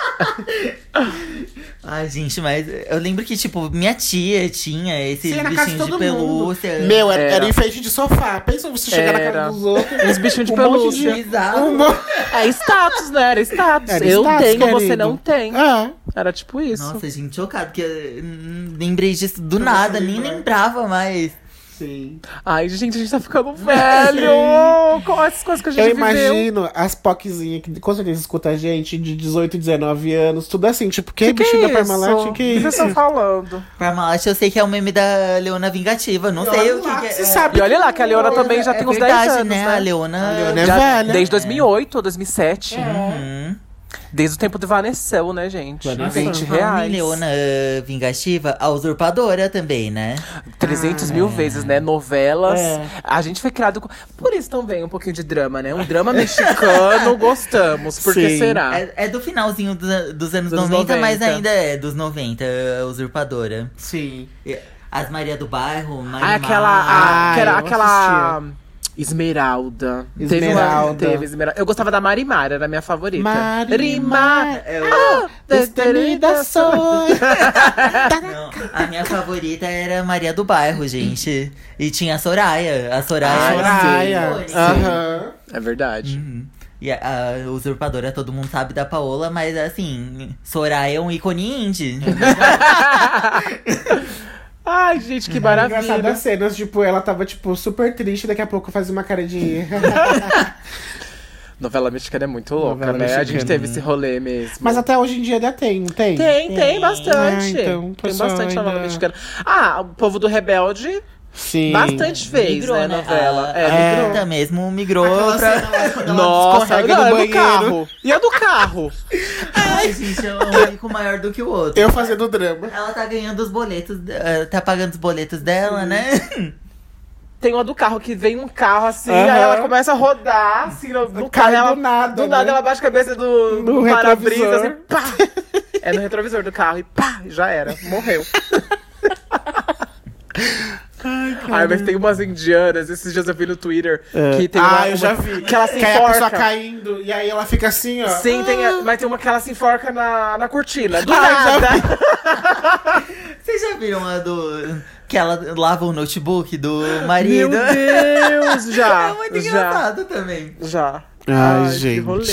Ai, gente, mas eu lembro que, tipo, minha tia tinha esses Sim, na de de, pelúcia. Meu, era, Era. era enfeite de sofá. Pensa você chegar na Era. casa dos outros. Uns bichinhos de Um monte pelúcia. de- Bizarro. Um mo- É status, né? Era status. Era eu status, tenho, você querido. não tem. É. Era tipo isso. Nossa, gente, chocado, porque eu lembrei disso do nada, nem lembrava mais. Sim. Ai, gente, a gente tá ficando velho. Com essas coisas que a gente Eu viveu. imagino as POCzinhas que com certeza escuta a gente de 18, 19 anos, tudo assim, tipo, que, Que que bichinho é da Parmalat? isso? Que é O que vocês isso? estão falando? Parmalat eu sei que é o meme da Leona Vingativa, não sei o que, que é. Você sabe E olha lá, que a Leona também já é tem uns verdade, 10 anos, né? né? A Leona. A Leona é Já- velha. Desde 2008 ou 2007. Uhum. Desde o tempo do Vanessel, né, gente? Vanessel. 20 Falando reais. em Leona uh, Vingativa, a usurpadora também, né? 300 mil vezes, né? Novelas. É. A gente foi criado com. Por isso também um pouquinho de drama, né? Um drama mexicano, gostamos. Por que será? É, é do finalzinho dos, dos anos Dos 90, mas 90. ainda é dos 90, a usurpadora. Sim. As Maria do Bairro, Marimar. Ah, aquela. a- Ah, eu aquela. Esmeralda. Teve uma- Esmeralda. Teve, Esmeralda. Eu gostava da Marimar, era a minha favorita. Marimar, Ah, Destemida sou. Não, a minha favorita era Maria do Bairro, gente. E tinha a Soraya. A Soraya. Ah, era Soraya. Aham. É verdade. Uhum. E a, a usurpadora todo mundo sabe da Paola, mas assim, Soraya é um ícone indie. Ai, gente, que Engraçado maravilha. as cenas, tipo, ela tava, tipo, super triste, daqui a pouco fazia uma cara de. Novela mexicana é muito louca, Novela né? A mexicana. gente teve esse rolê mesmo. Mas até hoje em dia ainda tem, não tem? Tem, tem bastante. Ah, então, tem bastante novela ainda- mexicana. Ah, o povo do Rebelde Sim. bastante fez, migrou, né, né? novela. A, é, a migrou. Mesmo migrou Aquela pra. Nossa, não, é do banheiro. carro. E a do carro? Ai, gente, é um rico maior do que o outro. Eu fazendo drama. Ela tá ganhando os boletos, eh, tá pagando os boletos dela, né? Tem uma do carro que vem um carro assim, Aham. aí ela começa a rodar, assim, no, carro. ela- do nada, Do né? nada ela bate a cabeça do, No do para-brisa, assim, pá! É no retrovisor do carro e pá, já era, morreu. Ai, mas tem umas indianas, esses dias eu vi no Twitter, que tem uma, ah, eu já vi. que ela se Que aí a pessoa enforca. caindo e aí ela fica assim, ó. Sim, tem, a- mas tem uma que ela se enforca na, na cortina. Do Ah, já nada. Vocês já viram a do. Que ela lava o notebook do Meu marido? Deus, já. É muito já, engraçado também. já. Ai, que gente. rolê.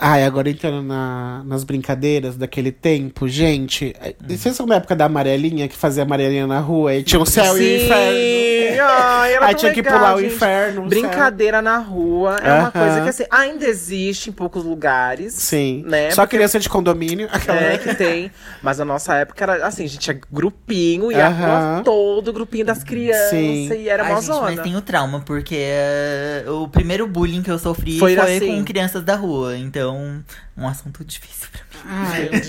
Ai, agora entrando na- nas brincadeiras daquele tempo, gente. é, Vocês são da época da amarelinha, que fazia amarelinha na rua e tinha o céu e o inferno? Ai, era Aí tão tinha que legal, pular o gente. inferno. o Brincadeira na rua é uma Aham. coisa que assim, ainda existe em poucos lugares. céu. Sim. Né? Só Porque- criança de condomínio. Aquela... É, que tem. Mas na nossa época era assim, a gente tinha grupinho e a Aham. rua todo, grupinho das crianças. Sim. E era Ai, uma gente, zona. mas tenho trauma, porque eh, o primeiro bullying que eu sofri Foi foi, assim. com crianças da rua. Então, um assunto difícil pra mim. Ai, Entendi.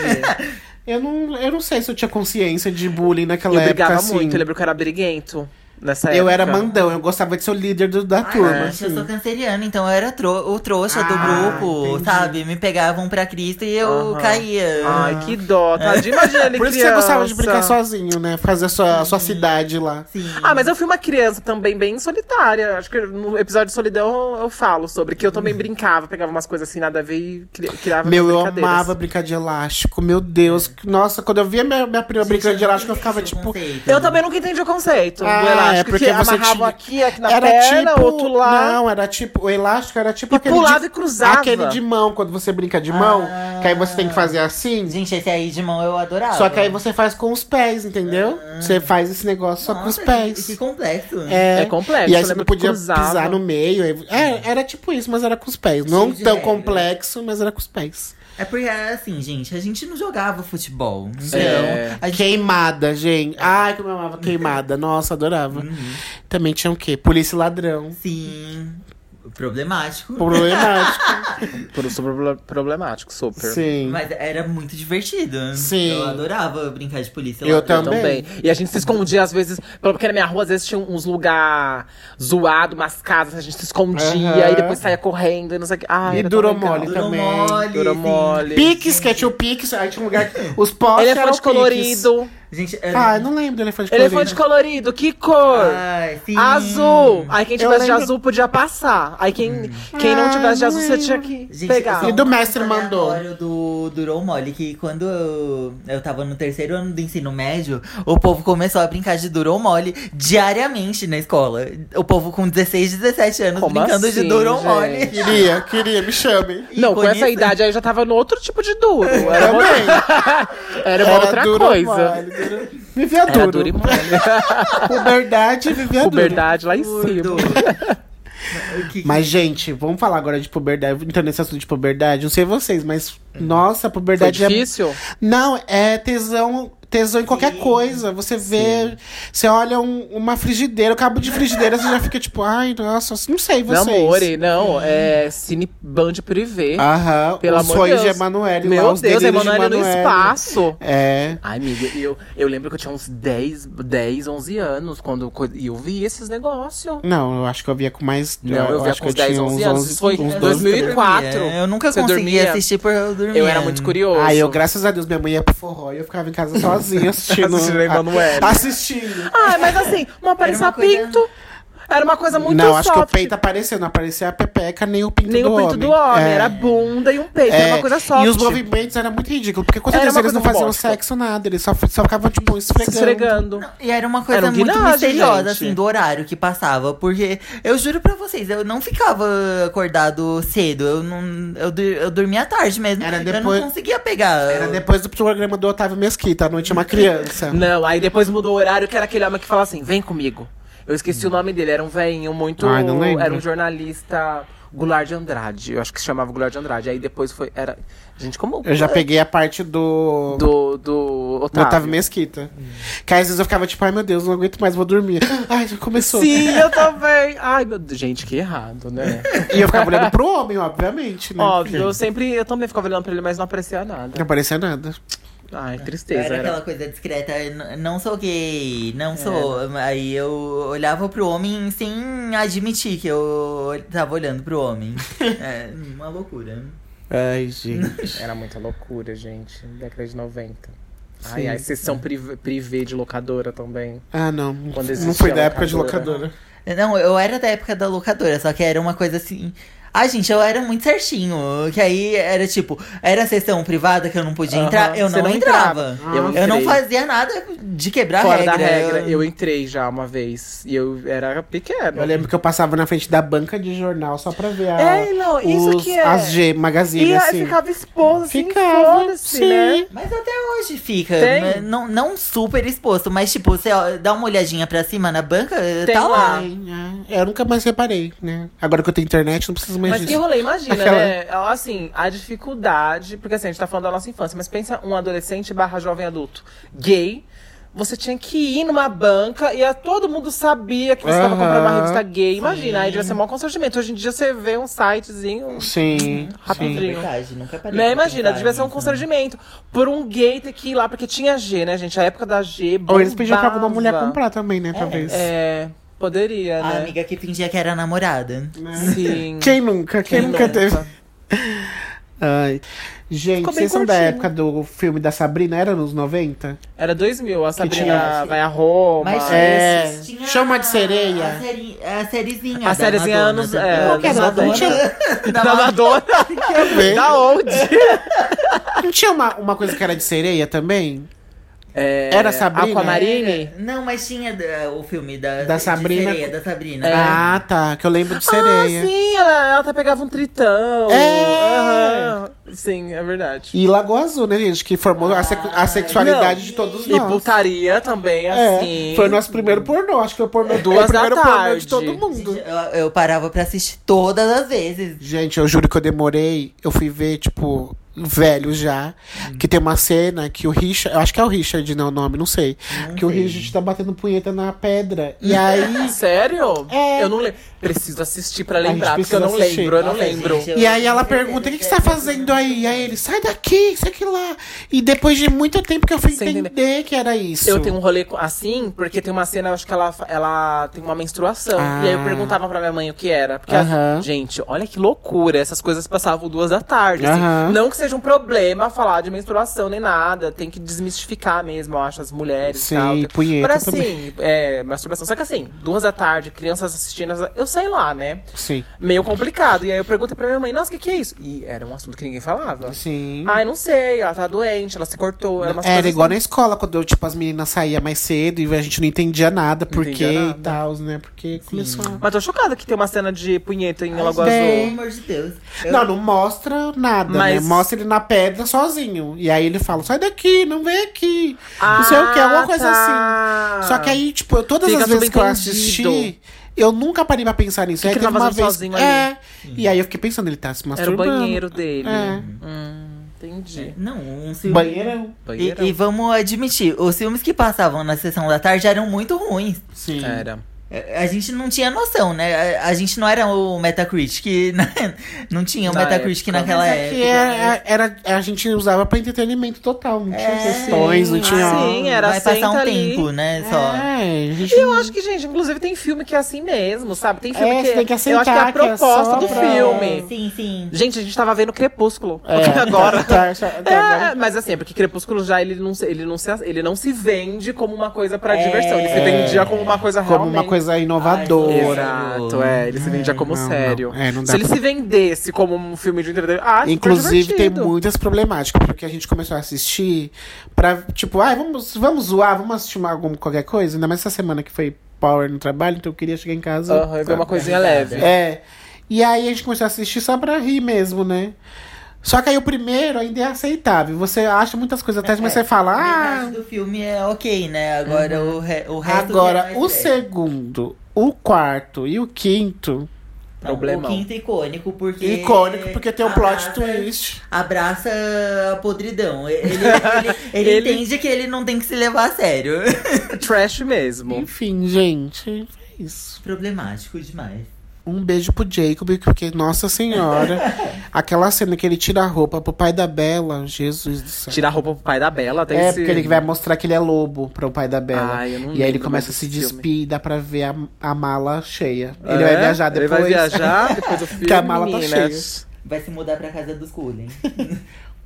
eu, não, eu não sei se eu tinha consciência de bullying naquela Eu época. brigava assim. muito, eu lembro que eu era briguento nessa Eu época. era mandão, eu gostava de ser o líder do- da Ai, turma. gente, eu assim. sou canceriana, então eu era tro- o trouxa do Ah, grupo, entendi. sabe? Me pegavam pra Cristo e eu caía. Ai, que dó, tadinho. Imagina ele Por isso que você gostava de brincar sozinho, né? Fazer a sua, a sua cidade lá. Sim. Ah, mas eu fui uma criança também bem solitária. Acho que no episódio de Solidão eu falo sobre que eu também brincava, pegava umas coisas assim, nada a ver e cri- criava Meu, eu amava brincar de elástico. Meu Deus. Nossa, quando eu via minha, minha prima Gente, brincando de elástico, eu ficava tipo. conceito. Eu também nunca entendi o conceito Ah, do é elástico. porque que você amarravam tinha- aqui, aqui na era perna, tipo. outro lá. Não, era tipo. O elástico era tipo E aquele. pulava de, e cruzava. Aquele de mão, quando você brinca de mão. Ah. Que aí você tem que fazer assim. Gente, esse aí de mão eu adorava. Só que aí você faz com os pés, entendeu? Você faz esse negócio só com os Nossa, pés. Que, que complexo. É, É complexo, E aí você não podia pisar no meio. É, era tipo isso, mas era com os pés. Não tão complexo, mas era com os pés. É porque, assim, gente, a gente não jogava futebol. Então, É. gente... Queimada, gente. Ai, como eu amava queimada. Nossa, adorava. Uhum. Também tinha o quê? Polícia e ladrão. Sim, problemático. Problemático. Por super problemático, super. Sim. Mas era muito divertido. Sim. Eu adorava brincar de polícia. Eu ladrão. também. Também. E a gente se escondia, às vezes, porque na minha rua, às vezes tinha uns lugar zoado, umas casas, a gente se escondia Aham. e depois saia correndo e não sei o que. Ai, E era tão durou mole Durou também. mole, Durou mole. Pix, que tinha o Pix. Aí tinha um lugar que os postes eram Elefante colorido. Gente, era... Ah, eu não lembro do elefante colorido. Elefante colorido, que cor? Ai, sim. Azul! Aí quem tivesse de azul podia passar. Aí quem, quem Ah, não tivesse de azul, você tinha que Gente, pegar. só E do mestre mandou. Do, durou mole, que quando eu, eu tava no terceiro ano do ensino médio, o povo começou a brincar de durou mole diariamente na escola. O povo com 16, 17 anos Como brincando assim, de durou mole. Queria, queria, me chamem. Não, com Ícone, essa né? idade aí eu já tava no outro tipo de duro. Era, uma- Também. era uma outra duro coisa. mole, duro- Vivia Era duro. duro e mole. Puberdade, vivia duro. Puberdade lá em cima. Que- Mas, gente, vamos falar agora de puberdade. Entrando nesse assunto de puberdade, não sei vocês, mas nossa, a puberdade Foi é. difícil? Não, é tesão tesão em qualquer Sim. coisa. Você vê, você olha um- uma frigideira, o cabo de frigideira, você já fica tipo, ai, nossa, não sei Não, vocês. amore, não. É Cine Band Privé. Aham, Pelo os amor de sonhos Deus. de Emanuele lá, Meu os Deus, delírios de Emanuele no Emanuele. espaço. É. Ai, amiga, eu, eu lembro que eu tinha uns 10, 10, 11 anos quando e eu vi esses negócios. Não, eu acho que eu via com mais. Não, eu via acho com que uns 10, tinha 11 uns anos. 11, Foi uns em 12, 2004. Eu nunca consegui assistir por eu dormir. Eu era muito curioso. Ah, eu, graças a Deus, minha mãe ia pro forró e eu ficava em casa sozinha assistindo. Assistindo a Emanuele. Assistindo. Ah, mas assim, uma coisa- pinto. Era uma coisa muito não, acho que o soft. peito apareceu, não aparecia a pepeca nem o pinto Nem do o pinto homem. do homem, É. era bunda e um peito, É, era uma coisa soft. E os movimentos eram muito ridículos, porque certeza uma eles não faziam bosta. sexo, nada. Eles só, só ficavam, tipo, esfregando. esfregando. E era uma coisa Era um muito guinagem, misteriosa, gente. assim, do horário que passava. Porque eu juro pra vocês, eu não ficava acordado cedo. Eu não. Eu, eu dormia tarde mesmo. Era Eu depois- não conseguia pegar. Era depois do programa do Otávio Mesquita, à noite é uma criança. Não, aí depois mudou o horário, que era aquele homem que falava assim, vem comigo. Eu esqueci o nome dele, era um velhinho muito... Ai, não lembro. Era um jornalista... Goulart de Andrade, eu acho que se chamava Goulart de Andrade. Aí depois foi... Era... Gente, como... Eu já peguei a parte do. Do, do do Otávio. Otávio Mesquita. Que às vezes eu ficava tipo, ai meu Deus, não aguento mais, vou dormir. Ai, já começou. Sim, eu também. Ai, meu Deus. Gente, que errado, né? E eu ficava olhando pro homem, obviamente, né? Óbvio, eu sempre... Eu também ficava olhando pra ele, mas não aparecia Não nada. aparecia nada. Ai, Eu tristeza. era Era. aquela coisa discreta, não sou gay, É. não sou. Aí eu olhava pro homem sem admitir que eu tava olhando pro homem. é uma loucura. Ai, gente. Era muita loucura, gente. Década de 90. Sim. Ai, ai, sessão privê, privê de locadora também. Ah, não. Quando não foi da época de locadora. Não, eu era da época da locadora, só que era uma coisa assim. Ah, gente, eu era muito certinho. Que aí era tipo, era sessão privada que eu não podia Aham, entrar, eu você não, não entrava. entrava. Eu, Eu não entrei. fazia nada de quebrar Fora regra. da regra, eu entrei já uma vez. E eu era pequeno. Eu lembro que eu passava na frente da banca de jornal só pra ver a, É, não, isso os- que é. as G Magazine, E aí assim. ficava exposto, assim, Ficava, foda-se, sim. né? Mas até hoje fica. Tem? né? Não, não super exposto, mas tipo, você ó, dá uma olhadinha pra cima na banca, Tem tá lá. lá. É. Eu nunca mais reparei, né? Agora que eu tenho internet, não preciso mais Mas que rolê, imagina, Aquela- né? Assim, a dificuldade. Porque assim, a gente tá falando da nossa infância, mas pensa um adolescente barra jovem adulto gay. Você tinha que ir numa banca e a, todo mundo sabia que você tava Aham. comprando uma revista gay. Imagina, aí devia ser um maior constrangimento. Hoje em dia você vê um sitezinho. Sim, Rapidinho. sim. Verdade, nunca parei. Né, imagina, devia ser um nisso. constrangimento. Por um gay ter que ir lá, porque tinha G, né, gente? A época da G. Ou eles pediam pra alguma mulher bombava. comprar também, né? Talvez. É, poderia, A né? amiga que fingia que era namorada. Sim. Quem nunca? Quem, Quem nunca, teve? Ai. Gente, vocês são da curtinho. época do filme da Sabrina? Era nos 90? Era 2000, a Sabrina tinha- vai a Roma. Mas É, tinha chama de sereia. A, a sériezinha. A da sériezinha anos- também. é, Qual que era? Da Não Madonna. tinha- Da Da Madonna. Da onde? Não tinha uma, uma coisa que era de sereia também? É, Era Sabrina? Aquamarine? Não, mas tinha da- o filme da, Da Sabrina. sereia, da Sabrina. É. Ah, tá. Que eu lembro de Ah, sereia. sim, ela, ela até pegava um tritão. É. Aham. Sim, é verdade. E Lagoa Azul, né, gente? Que formou a, secu- a sexualidade Não. de todos E nós. putaria também, É, assim. foi o nosso primeiro pornô. Acho que foi o pornô Duas o primeiro da pornô tarde. de todo mundo. Gente, Eu, eu parava pra assistir todas as vezes. Gente, eu juro que eu demorei. Eu fui ver, tipo, velho já. Que tem uma cena que o Richard. Eu acho que é o Richard, não o nome, não sei. Não que o sei. Richard tá batendo punheta na pedra. E aí. Sério? É. Eu não lembro. Preciso assistir pra gente lembrar, porque eu não assistir. lembro, eu não Nossa, lembro. gente, eu- E aí ela pergunta: o que, que você tá fazendo aí? E aí ele, sai daqui, isso aqui lá. E depois de muito tempo que eu fui Sem entender que era isso. Eu tenho um rolê assim, porque tem uma cena, eu acho que ela, ela tem uma menstruação. Ah. E aí eu perguntava pra minha mãe o que era. Porque, Aham. gente, olha que loucura. Essas coisas passavam duas da tarde. assim. Aham. Não que seja um problema falar de menstruação nem nada. Tem que desmistificar mesmo, eu acho, as mulheres Sim, e tal. punheta Mas assim, é, masturbação. Só que assim, duas da tarde, crianças assistindo, eu sei lá, né? Sim. Meio complicado. E aí eu perguntei pra minha mãe, nossa, o que, que é isso? E era um assunto que ninguém falava. Sim. Ai, não sei, ela tá doente, ela se cortou. Era, umas Era coisas igual assim. na escola, quando tipo, as meninas saíam mais cedo e a gente não entendia nada, por quê e tal, né? Porque começou a... Mas tô chocada que tem uma cena de punheta em Lagoa. Azul. Pelo amor de Deus. Eu- Não, não mostra nada, Mas- né? Mostra ele na pedra sozinho. E aí ele fala, sai daqui, não vem aqui. não sei o que, alguma coisa tá. assim. Só que aí, tipo, eu- todas Fica as vezes que eu assisti, eu nunca parei pra pensar nisso. Que aí que ele teve tava uma vez. sozinho ali? É. E aí eu fiquei pensando, ele tá se Era o masturbando. banheiro dele. É. Hum. Entendi. Não, um filme. Banheirão. E, e vamos admitir, os filmes que passavam na sessão da tarde eram muito ruins. Sim. Era. É, A gente não tinha noção, né? A, a gente não era o Metacritic, né? não tinha o Na Metacritic época. naquela Mas é época. era, era- a gente usava pra entretenimento total, não tinha É, questões, não tinha. Sim, era Vai passar um ali. tempo, né? Só. É, gente E eu acho que, gente, inclusive tem filme que é assim mesmo, sabe? Tem filme É, que, tem que eu acho que é a aceitar é proposta só do pra- filme. Sim, sim. Gente, a gente tava vendo Crepúsculo É, agora. tá, tá, tá, É, mas assim, é porque Crepúsculo já ele não, se- ele, não se, ele não se vende como uma coisa pra É. diversão. Ele se vendia como uma coisa Como realmente. uma coisa inovadora. Exato, é. Ele se vendia como não, sério. não. É, não dá se ele pra- se vendesse como um filme de entretenimento. Ah, Inclusive, tem muitas problemáticas, porque a gente começou a assistir pra, tipo, ah, vamos, vamos zoar, vamos assistir uma, alguma, qualquer coisa. Ainda mais essa semana que foi power no trabalho, então eu queria chegar em casa. Aham, eu vi uma coisinha leve. É. E aí a gente começou a assistir só pra rir mesmo, né? Só que aí o primeiro ainda é aceitável. Você acha muitas coisas atrás, mas você fala, ah. Metade do filme é ok, né? Agora o, re, o resto. é Agora, mais o sério. segundo, o quarto e o quinto. Não, Problemão. O quinto icônico, porque. Icônico, porque tem um plot twist. Abraça a podridão. Ele, ele, ele Ele- entende que ele não tem que se levar a sério. Trash mesmo. Enfim, gente, é isso. Problemático demais. Um beijo pro Jacob, porque, nossa senhora, aquela cena que ele tira a roupa pro pai da Bela, Jesus do céu. Tira a roupa pro pai da Bela, tem É, esse... porque ele vai mostrar que ele é lobo pro pai da Bela. Ai, eu não e aí ele começa a se despir e dá pra ver a, a mala cheia. É? Ele vai viajar depois. Ele vai viajar depois do filme, que a mala tá meninas. Vai se mudar pra casa dos Cullen.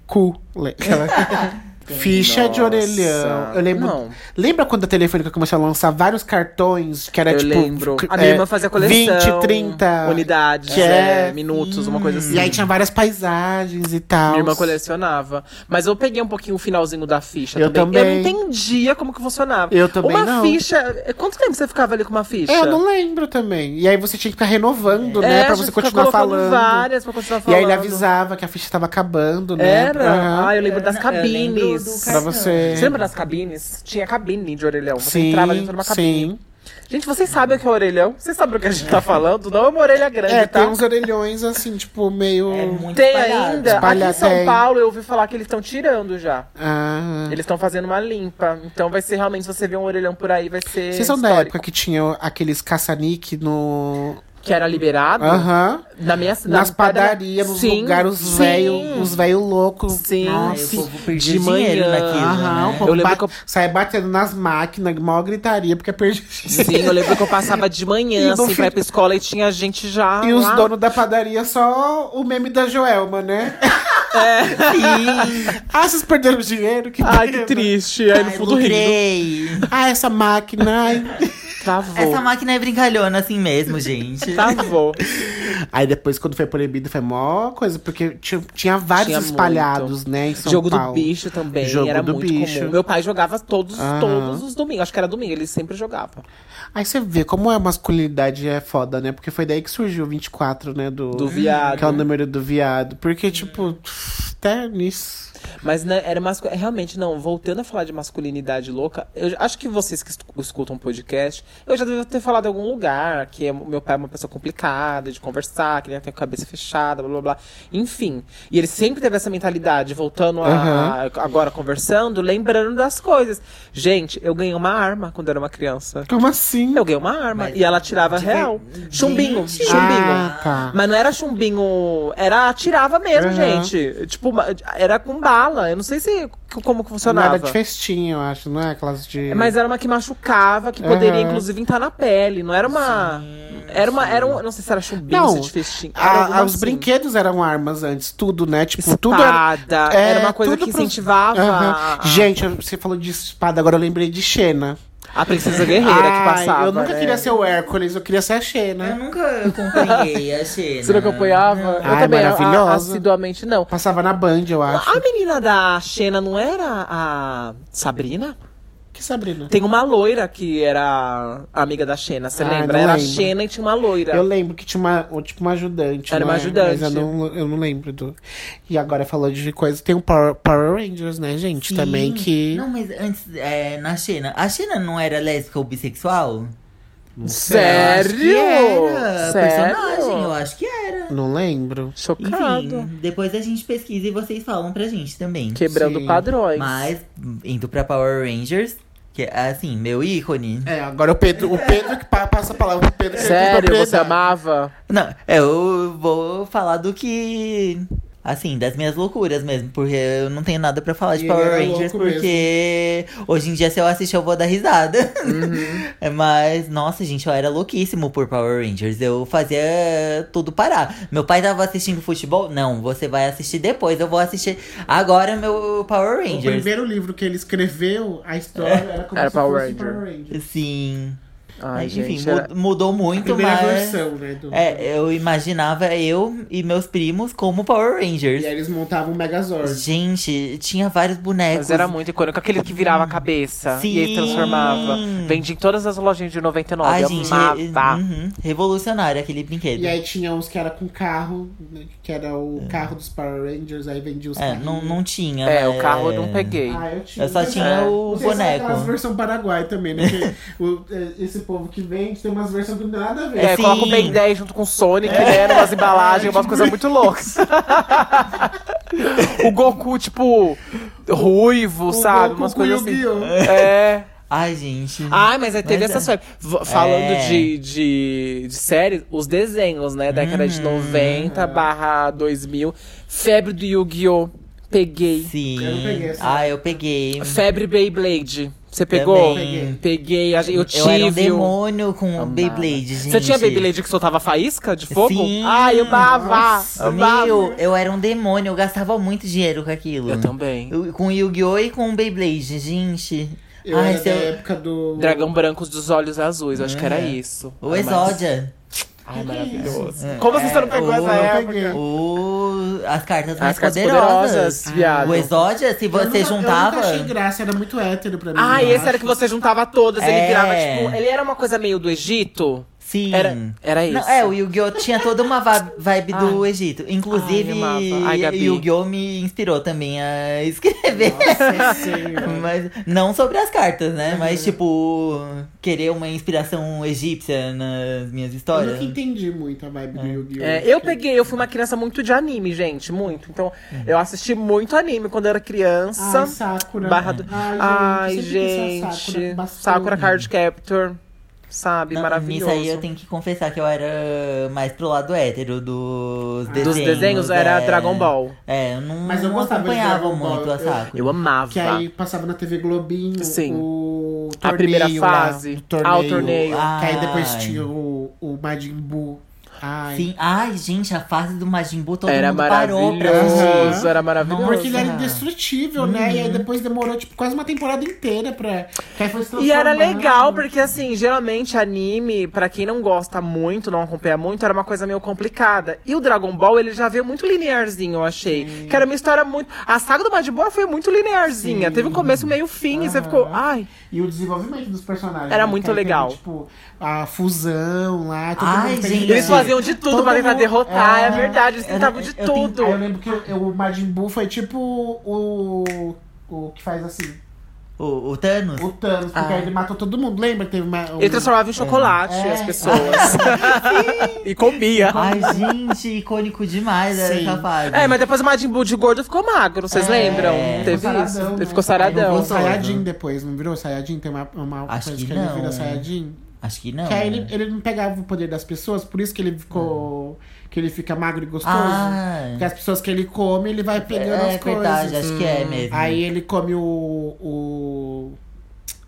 Cu. Ficha de Nossa. orelhão. Eu lembro. Não. Lembra quando a Telefônica começou a lançar vários cartões que era eu tipo. lembro. A minha é, irmã fazia coleção. 20, 30 Unidades, que é- é, minutos, uma coisa assim. E aí tinha várias paisagens e tal. Minha irmã colecionava. Mas eu peguei um pouquinho o finalzinho da ficha Eu também. Eu também. não entendia como que funcionava. Eu também uma não. ficha. Quanto tempo você ficava ali com uma ficha? É, eu não lembro também. E aí você tinha que ficar renovando, né? É, Pra você continuar falando. várias pra continuar E falando. aí ele avisava que a ficha tava acabando, né? Era? Ah, eu lembro das Eu do cabines. Pra você. Você lembra das cabines? Tinha cabine de orelhão. Você Sim, entrava dentro de uma cabine. sim. Gente, vocês sabem o que é orelhão? Vocês sabem o que a gente tá falando? Não é uma orelha grande, É, tá? tem uns orelhões assim, tipo, meio. É muito Tem espalhado. ainda. Aqui em São tem. Paulo eu ouvi falar que eles estão tirando já. Ah. Eles estão fazendo uma limpa. Então vai ser realmente, se você ver um orelhão por aí, vai ser. Vocês são da histórico. época que tinha aqueles caça-nique no. Que era liberado. Aham. Na minha Nas na- padarias, nos Sim, lugares, os velhos os velho loucos. Sim. Nossa. de dinheiro manhã. naquilo, Aham, né? povo Eu lembro que eu- Sai batendo nas máquinas, maior gritaria, porque perdi. Sim, eu lembro que eu passava de manhã, assim, fim- pra ir pra escola e tinha gente já. E os lá. donos da padaria, só o meme da Joelma, né? Sim. ah, vocês perderam dinheiro? Que Ai, que pena. triste. Aí no fundo rindo. Ah, essa máquina. ai. Travou. Essa máquina é brincalhona assim mesmo, gente. Travou. Aí depois, quando foi proibido, foi mó coisa, porque tinha, tinha vários Tinha espalhados, né, em São Jogo Paulo. do bicho também. Jogo era do muito bicho. comum. Meu pai jogava todos, todos os domingos. Acho que era domingo, ele sempre jogava. Aí você vê como a masculinidade é foda, né? Porque foi daí que surgiu o 24, né? Do, Do viado. Que é o número do viado. Porque, tipo, até nisso. Mas né, era mascu... é, realmente, não, voltando a falar de masculinidade louca, eu acho que vocês que escu- escutam podcast, eu já devo ter falado em algum lugar que é- o meu pai é uma pessoa complicada de conversar, que ele tem a cabeça fechada, blá blá blá. Enfim. E ele sempre teve essa mentalidade, voltando a, Aham. agora conversando, lembrando das coisas. Gente, eu ganhei uma arma quando era uma criança. Como assim? Eu ganhei uma arma Mas e ela tirava de real. ver- Chumbinho, chumbinho. Ah, tá. Mas não era chumbinho, era atirava mesmo, Aham. gente. Tipo, era com bala. Eu não sei se como que Não funcionava. era de festinha, eu acho, não é? Aquelas de. Mas era uma que machucava, que poderia Aham. inclusive entrar na pele. Não era uma. era uma. Era um, não sei se era chumbinho, Não, se de festinha. Era A- alguma os assim. brinquedos eram armas antes, tudo, né? Tipo, tudo era. Espada. é, era uma coisa tudo que pros- incentivava Aham. a- Gente, você falou de espada, agora eu lembrei de Xena. A princesa guerreira que Ai, passava. Eu nunca né? queria ser o Hércules, eu queria ser a Eu Xena. nunca acompanhei a Xena. Você não acompanhava? Eu Ai, também, a- maravilhosa. assiduamente não. Passava na Band, eu acho. A menina da Xena não era a Sabrina? Que Sabrina? Tem uma loira que era amiga da Xena, você Ah, lembra? não Era a lembro. Xena e tinha uma loira. Eu lembro que tinha uma, ou, tipo, uma ajudante. Era uma é? ajudante. Mas eu não, eu não lembro do. E agora falou de coisa. Tem o Power, Power Rangers, né, gente? Sim. Também que. Não, mas antes, é, na Xena. A Xena não era lésbica ou bissexual? Sério? Era Sério? personagem, eu acho que era. Não lembro. Chocado. Enfim, depois a gente pesquisa e vocês falam pra gente também. Quebrando Sim. padrões. Mas, indo pra Power Rangers, que é assim, meu ícone. É, agora o Pedro, o Pedro que pa- passa a palavra pro Pedro. Sério, você amava? Não, eu vou falar do que. Assim, das minhas loucuras mesmo, porque eu não tenho nada pra falar de E Power era Rangers, porque hoje em dia, se eu assistir, eu vou dar risada. Uhum. É, Mas, nossa, gente, eu era louquíssimo por Power Rangers. Eu fazia tudo parar. Meu pai tava assistindo futebol? Não, você vai assistir depois. Eu vou assistir agora meu Power O Rangers. primeiro livro que ele escreveu, a história era como Era se Power fosse Ranger. Power Ranger. Sim. Ai, Enfim, gente. era- mudou A muito, mas. versão, né? Do... É, eu imaginava eu e meus primos como Power Rangers. E aí eles montavam um Megazord. Gente, tinha vários bonecos. Mas era muito icônico. Aquele que virava a cabeça e aí Sim. transformava. Vendia em todas as lojinhas de 99. Ai, eu gente, amava. re- uhum, revolucionário aquele brinquedo. E aí tinha uns que era com carro, né, que era o carro dos Power Rangers, aí vendia os É, não, não tinha. É, mas- o carro eu não peguei. Ah, eu tinha. Eu só Mas, tinha é, o não sei se é boneco. aquelas versão Paraguai também, né? Que o- é, esse povo que vende tem umas versões tem nada a ver. É, Sim. coloca o Ben 10 junto com o Sonic, né? Umas embalagens, umas coisas muito loucas. o Goku, tipo, ruivo, O sabe? Goku umas coisas assim. Yu-Gi-Oh! É. Ai, gente. Ai, mas aí teve Mas essa é. Falando É. de, de, de séries, os desenhos, né? Década de Uhum. 90 barra 2000. Febre do Yu-Gi-Oh! Peguei. Sim. Eu não peguei essa. Ah, eu peguei. Febre Beyblade. Você pegou? Também. Peguei. a gente- Eu tive. Eu era um o- demônio com o Amava. Beyblade, gente. Você tinha Beyblade que soltava faísca de fogo? Sim. Ai, eu dava! Eu. Meu, eu era um demônio, eu gastava muito dinheiro com aquilo. Eu também. Eu- com Yu-Gi-Oh! e com Beyblade, gente. Eu Ai, era da eu- época do. Dragão branco dos olhos azuis, eu acho que era É. isso. O Ai, mas- Exódia. Ai, maravilhoso. É. Como você não pegou É, essa o- época? O... As cartas mais As cartas poderosas. poderosas, viado. O Exódia, se Eu você nunca- juntava. Eu nunca achei graça, era muito hétero pra mim. Ah, eu esse era acho. que você juntava todas, ele É. virava tipo. Ele era uma coisa meio do Egito. Sim. Era, era isso. Não, é, o Yu-Gi-Oh! tinha toda uma vibe do Ai. Egito. Inclusive, Ai. Ai, Gabi. Yu-Gi-Oh! me inspirou também a escrever. Nossa. Mas não sobre as cartas, né? Mas, tipo, querer uma inspiração egípcia nas minhas Eu histórias. nunca entendi muito a vibe do Yu-Gi-Oh! É, eu peguei, eu fui uma criança muito de anime, gente, muito. Então, eu assisti muito anime quando eu era criança. Ai, Sakura. Barra do- Ai, eu quis ser gente. Sakura. Sakura Card Captor. Sabe? Não, Maravilhoso. Nisso aí eu tenho que confessar que eu era mais pro lado hétero dos desenhos. Dos desenhos era é. Dragon Ball. É, eu não, Mas eu não gostava de acompanhava muito a eu- Sakura. Eu amava. Que aí passava na TV Globinho Sim. o A torneio primeira lá, fase. o torneio, Ah, o torneio. Que aí depois tinha o, o Majin Buu. Ai. Sim. Ai, gente, a fase do Majin Buu todo Era mundo parou pra assistir. maravilhoso, era maravilhoso. Porque ele era indestrutível, né? E aí depois demorou, tipo, quase uma temporada inteira pra. E era legal, porque assim, geralmente anime, pra quem não gosta muito, não acompanha muito, era uma coisa meio complicada. E o Dragon Ball, ele já veio muito linearzinho, eu achei. Que era uma história muito. A saga do Majin Buu foi muito linearzinha. Sim. Teve um começo, meio fim, e você ficou. Ai. E o desenvolvimento dos personagens. Era né? muito aí teve, legal. tipo, a fusão lá. Ai, gente. Eles faziam de tudo Todo pra tentar mundo- derrotar, é, é, verdade, eles eu- tentavam de eu tenho- tudo. Aí eu lembro que o, o Majin Buu foi tipo o. O que faz assim. O, o Thanos? O Thanos, porque Ah. aí ele matou todo mundo. Lembra que teve uma. um- Ele transformava em chocolate É. as pessoas. e comia. Ai, gente, icônico demais Sim. essa fase. É, mas depois o Majin Buu de gordo ficou magro, vocês É, lembram? ficou Teve saradão, isso. né? Ele ficou Aí saradão. Virou Gostou, Sayajin né? depois, não virou Sayajin? Tem uma, uma Acho coisa que que, ele não, vira é. Acho que não. Que aí ele, ele não pegava o poder das pessoas, por isso que ele ficou. Que ele fica magro e gostoso. Ah, Porque as pessoas que ele come, ele vai pegando é as verdade, coisas. acho que é mesmo. Aí ele come o. o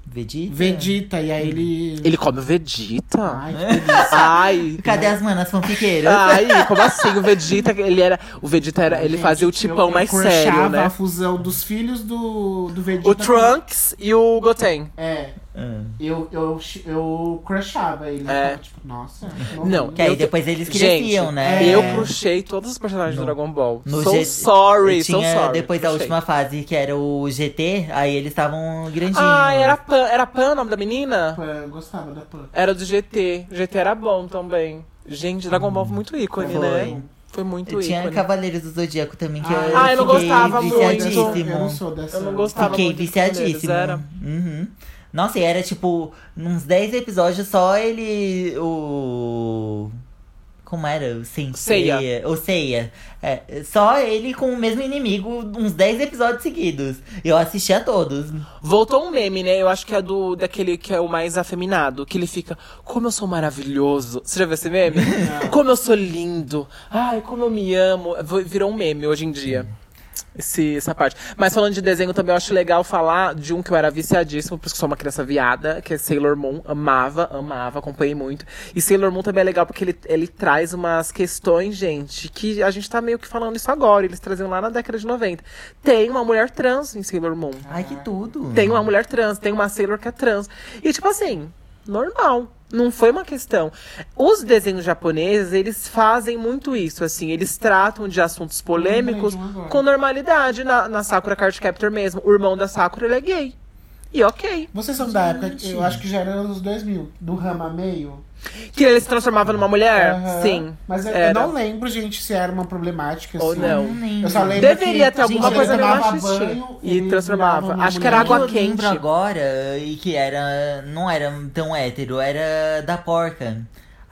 Vegeta? Vegeta, e aí ele. Ele come o Vegeta? Ai, que delícia. Ai. Cadê as manas fanfiqueiras? Ai, como assim? O Vegeta, ele era. O Vegeta era. Ele Gente, fazia o eu- tipão eu mais crushava sério, né? a fusão dos filhos do, do Vegeta. O Trunks e o Goten. É. Ah. Eu, eu, eu crushava ele. É. Tava, tipo, nossa. Não, Que aí Eu- depois eles Gente, cresciam, né? é. Eu crushei todos os personagens do Dragon Ball. No so G- sorry, so tinha sorry. depois da última fase, que era o GT, aí eles estavam grandinhos. Ah, era Pan, era Pan o nome da menina? Pan, eu gostava da Pan. Era do GT. GT era bom também. Gente, Dragon Ball foi muito ícone, Foi. né? Foi muito Tinha ícone. Cavaleiros do Zodíaco também, que Ah, eu, Ah, eu não fiquei gostava muito. Eu não. Eu não gostava. Fiquei muito de viciadíssimo. Cavaleiros, Uhum. Nossa, e era tipo, uns 10 episódios só ele. O. Como era? O Seiya. Ou Ceia. É, só ele com o mesmo inimigo uns 10 episódios seguidos. Eu assisti a todos. Voltou um meme, né? Eu acho que é do daquele que é o mais afeminado, que ele fica, como eu sou maravilhoso. Você já viu esse meme? Como eu sou lindo. Ai, como eu me amo. Virou um meme hoje em dia. Esse, essa parte. Mas falando de desenho também, eu acho legal falar de um que eu era viciadíssimo, porque sou uma criança viada, que é Sailor Moon. Amava, amava, acompanhei muito. E Sailor Moon também é legal porque ele, ele traz umas questões, gente, que a gente tá meio que falando isso agora. Eles traziam lá na década de 90. Tem uma mulher trans em Sailor Moon. Ai, que tudo. Tem uma mulher trans, tem uma Sailor que é trans. E tipo assim, normal. Não foi uma questão. Os desenhos japoneses, eles fazem muito isso, assim. Eles tratam de assuntos polêmicos com normalidade. Na, na Sakura Card Captor mesmo. O irmão da Sakura, ele é gay. E ok. Vocês são da época, eu acho que já era anos 2000, do Rama Meio. Que ele se transformava numa mulher? Aham. Sim. Mas eu, eu não lembro, gente, se era uma problemática Ou assim. não. Eu só lembro Deveria que, ter alguma gente, coisa tomava machista. banho, E ele transformava. Acho que era água eu lembro quente. agora e que era. Não era tão hétero, era da porca.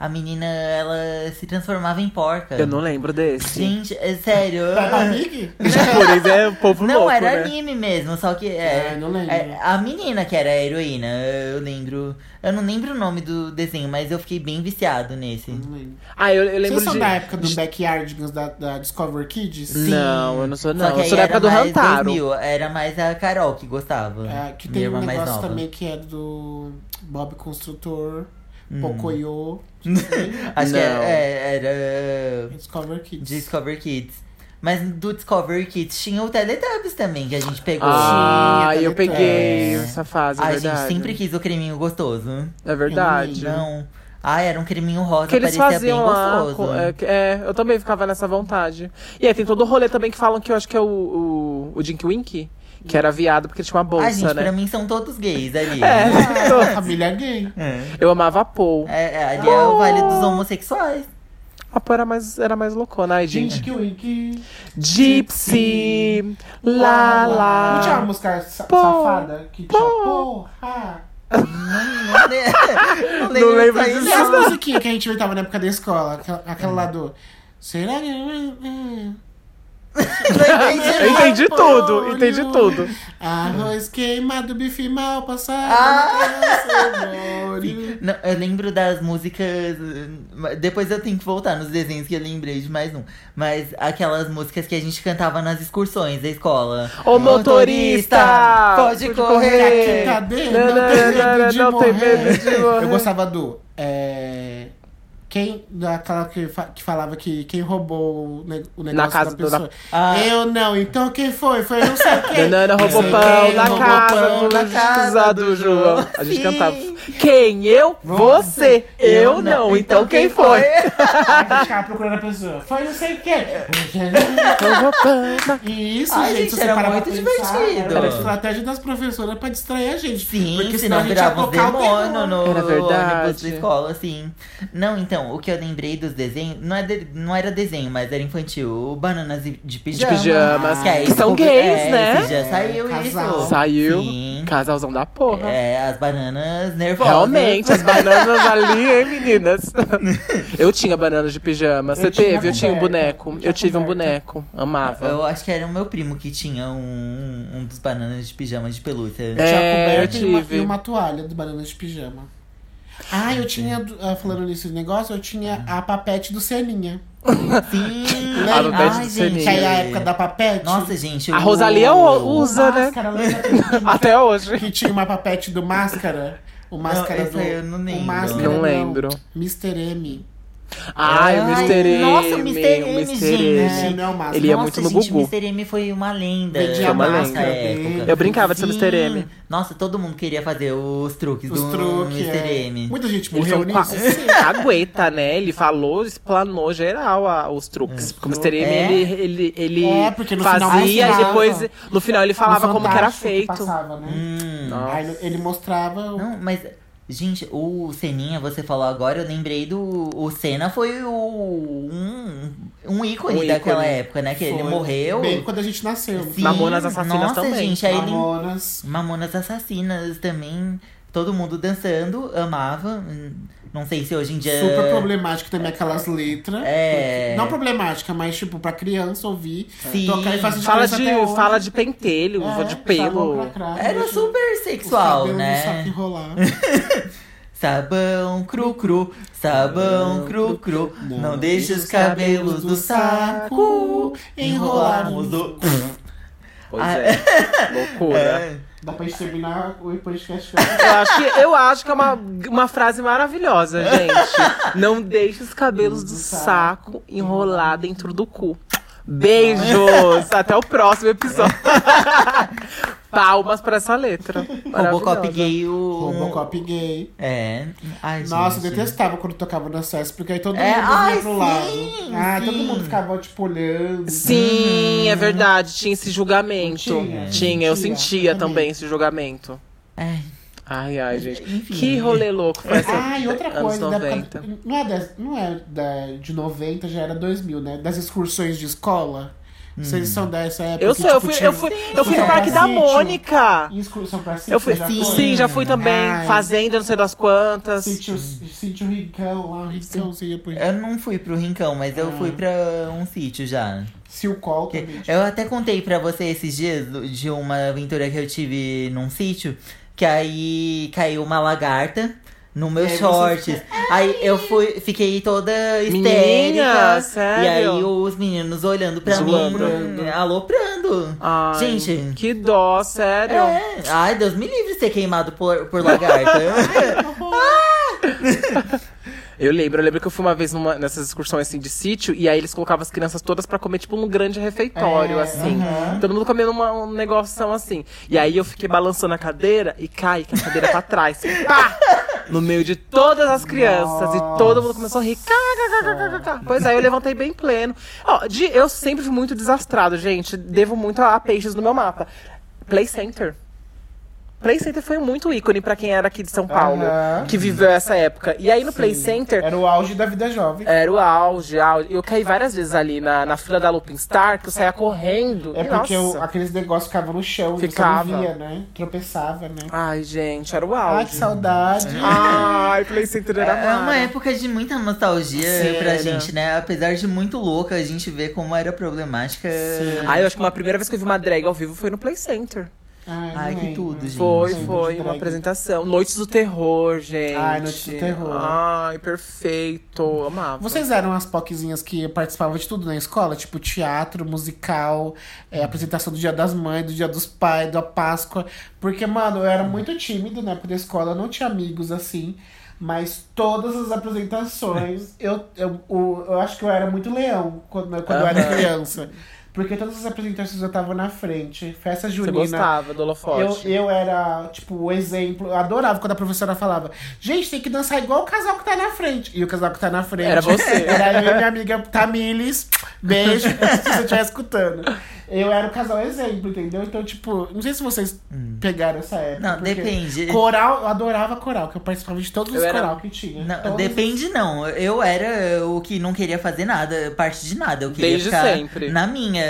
A menina, ela se transformava em porca. Eu não lembro desse. Gente, é sério. Pig? Japonês é o povo Não, louco, era né? anime mesmo, só que. É, É, não lembro. é, a menina que era a heroína, eu lembro. Eu não lembro o nome do desenho, mas eu fiquei bem viciado nesse. Não lembro. Ah, eu, eu lembro Vocês são de... da época do Backyardigans da, da Discover Kids? Sim. Não, eu não sou não. Só que Eu sou da era época do mais Rantaro. 2000, era mais a Carol que gostava. É, que tem um negócio também que é do Bob Construtor, Hum. Pocoyo, Acho que Não. era, é, era Discover Kids. Discover Kids. Mas do Discover Kids tinha o Teletubbies também, que a gente pegou. Ah, Tinha, eu peguei essa fase, é a verdade. gente sempre quis o creminho gostoso. É verdade. Não. Ah, era um creminho rosa, Que eles parecia faziam bem lá. gostoso. com- É, que- é, eu também ficava nessa vontade. E aí tem todo o rolê também que falam que eu acho que é o, o, o Dink Wink, que era viado porque tinha uma bolsa, Ah, gente, né? pra mim são todos gays ali. É. Ah, família gay. É. Eu amava a Paul. É, é, ali é o vale dos homossexuais. A Paul era mais, era mais loucona. Ai, Gente, gente. que wink. Gypsy, lá, Não tinha uma música sa- Pô. safada? Que tinha Pô. porra. Não, não, não lembro Não lembro disso E as musiquinhas que a gente inventava na época da escola? Aquela, aquela lá do. Será que. Eu entendi tudo, entendi tudo. Arroz queimado, bife mal passado. Ah! Não, eu lembro das músicas. Depois eu tenho que voltar nos desenhos que eu lembrei de mais um. Mas aquelas músicas que a gente cantava nas excursões da escola. Ô motorista, pode Aqui correr. tá Não, não, não, não, não tem morrer. medo de morrer. Eu gostava do. É, quem. Daquela que, fa- que falava que quem roubou o, ne- o negócio casa da do- pessoa. Ah. Eu não, então quem foi? Foi não sei quem. Banana Não roubou sei pão quem na roubou casa pão do na casa do do João. João. A gente Sim. cantava. Quem? Eu? Você? Eu não. Então quem foi? Aí eu ficava procurando a pessoa. Foi não sei quem. Na- E isso, Ai, gente, gente, era muito pensar, divertido. Era a estratégia das professoras pra distrair a gente. Sim, Porque senão senão a gente ia tocar o demônio no Era verdade. ônibus da escola, assim. Não, então, o que eu lembrei dos desenhos, não, é de- não era desenho, mas era infantil. O Bananas de, de pijama. pijamas, que, aí que são gays, é, né? esse já saiu É, isso. casal. Saiu. Sim. Casalzão da porra. É, as bananas nervosas. Realmente, as bananas ali, hein, meninas? Eu tinha bananas de pijama. Você Eu tinha teve? Eu tinha um boneco. Tinha Eu tive um coberta. boneco. Amava. Eu acho que era o meu primo que tinha um, um dos bananas de pijama de pelúcia. É, Tinha coberta eu e uma, tive. e uma toalha de banana de pijama. Ah, eu tinha, ah, falando nesse negócio, eu tinha a papete do Seninha. Sim. A papete Ai, do gente. Seninha. Que aí a época da papete. Nossa, gente. A o- Rosalia o usa, né? Máscara, uma- Até hoje. Que tinha uma papete do Máscara. O Máscara esse do. eu não o lembro. Máscara Não lembro. Mr. M. Ai, o Mr. M. nossa, o Mr. M, o Mr. gente. É, M. não é o. Ele ia Nossa, muito no gente, Gugu. Mr. M foi uma lenda. Vendia a nessa máscara época. dele. Eu brincava de ser Mr. M. Nossa, todo mundo queria fazer os truques Os do truques. Mr. é. M. Muita gente morreu foi um nisso. cagueta, né? Ele falou, explanou geral a- os truques. Porque o Mr. M, É? ele, ele, ele É, porque no final fazia e mostrava. depois, no final, ele falava como que era feito. Passava, né? Hum. Aí ele mostrava. o- Não, mas, gente, o Seninha, você falou agora, eu lembrei do. O Senna foi o, um, um ícone Um daquela ícone. época, né? Que ele Foi morreu. Bem quando a gente nasceu. Sim, Mamonas Assassinas nossa, também. gente, aí ele. Mamonas. Mamonas Assassinas também. todo mundo dançando, amava. Não sei se hoje em dia. Super problemático também aquelas letras. É. Não problemática, mas tipo, pra criança ouvir. Sim. Tocar e fazer Fala de, fala de pentelho, É, de sabão pelo. Era super sexual, né? enrolar. Sabão cru cru, sabão cru cru. Não, deixe os cabelos do saco enrolarmos do. Pois Ah, é. Loucura. É. Dá pra gente terminar o podcast. Eu acho que, eu acho que é uma, uma frase maravilhosa, gente. Não deixe os cabelos do saco enrolar dentro do cu. Beijos! Até o próximo episódio. Palmas pra essa letra. Robocop gay, o. Robocop gay. É. Ai, Nossa, eu gente. detestava quando tocava no acesso, porque aí todo É, mundo ia pro lado. sim, Ah, todo sim. mundo ficava, tipo, olhando. Sim, é verdade. Tinha esse julgamento. Tinha, Tinha, eu tinha, sentia também. também esse julgamento. É. Ai, ai, gente. Enfim. Que rolê louco foi essa Ah, e outra coisa, da 90. época, não é, da, não é da, de 90, já era 2000, né? Das excursões de escola. Vocês são dessa época? Eu sou, eu tipo, fui, tinha eu fui, eu fui no Parque da sítio? Mônica. Excursão pra sítio, Eu fui, já foi? sim, já fui também. Ai. Fazenda, não sei das quantas. Sítio, sítio Rincão, lá, Rincão, você ia pro Eu não fui pro Rincão, mas eu Ah. fui pra um sítio já. Silcol também. Eu até contei pra você esses dias de uma aventura que eu tive num sítio, que aí caiu uma lagarta no meu aí shorts. Aí eu fui, fiquei toda Menina, histérica. sério? E aí os meninos olhando pra Zoando. mim, aloprando. Ai, Gente. Que dó, sério. É. Ai, Deus me livre de ser queimado por, por lagarta. Eu lembro, eu lembro que eu fui uma vez numa, nessas excursões assim de sítio, e aí eles colocavam as crianças todas pra comer, tipo, num grande refeitório, É, assim. aham. Todo mundo comendo uma, um negoção assim. E aí eu fiquei balançando a cadeira e cai com a cadeira pra trás. Pá! No meio de todas as crianças. E todo mundo começou a rir. Cá, cá, cá, cá, cá, cá. Pois é, eu levantei bem pleno. Ó, de, eu sempre fui muito desastrado, gente. Devo muito a peixes no meu mapa. Play Center. Play Center foi muito ícone pra quem era aqui de São Paulo, Aham. que viveu essa época. E aí no Play Center Era o auge da vida jovem. era o auge, auge. Eu caí várias vezes ali na, na fila da Lupin Star, que eu saía correndo. É E, porque o- aqueles negócios ficavam no chão, Ficava. você não via, né? Tropeçava, né? Ai, gente, era o auge. Ai, que saudade. Ai, Play Center era É uma mara. época de muita nostalgia Sim, pra era. gente, né? Apesar de muito louca, a gente vê como era problemática. Ai, eu acho que uma primeira vez que eu vi uma drag ao vivo foi no Play Center. Ai, Ai, que tudo, gente. Foi, foi, uma apresentação. Noites do Terror, gente. Ai, Noites do Terror. Ai, perfeito. Amava. Vocês eram as poquezinhas que participavam de tudo na escola? Tipo teatro, musical, é, apresentação do Dia das Mães, do Dia dos Pais, da Páscoa. Porque, mano, eu era muito tímido na época da escola, eu não tinha amigos assim. Mas todas as apresentações, eu, eu, o- eu acho que eu era muito leão quando, quando eu era criança. Porque todas as apresentações eu tava na frente. Festa Você junina. gostava do Eu, holofote? eu era, tipo, o exemplo. Eu adorava quando a professora falava: Gente, tem que dançar igual o casal que tá na frente. E o casal que tá na frente. Era você. Era eu e minha amiga Tamiles. Beijo, se você estiver escutando. Eu era o casal exemplo, entendeu? Então, tipo, não sei se vocês pegaram essa época. Não, depende. Coral, eu adorava coral, que eu participava de todos os Eu era- coral que tinha. Não, depende não. Eu era o que não queria fazer nada, parte de nada. Eu queria Desde ficar sempre. na minha.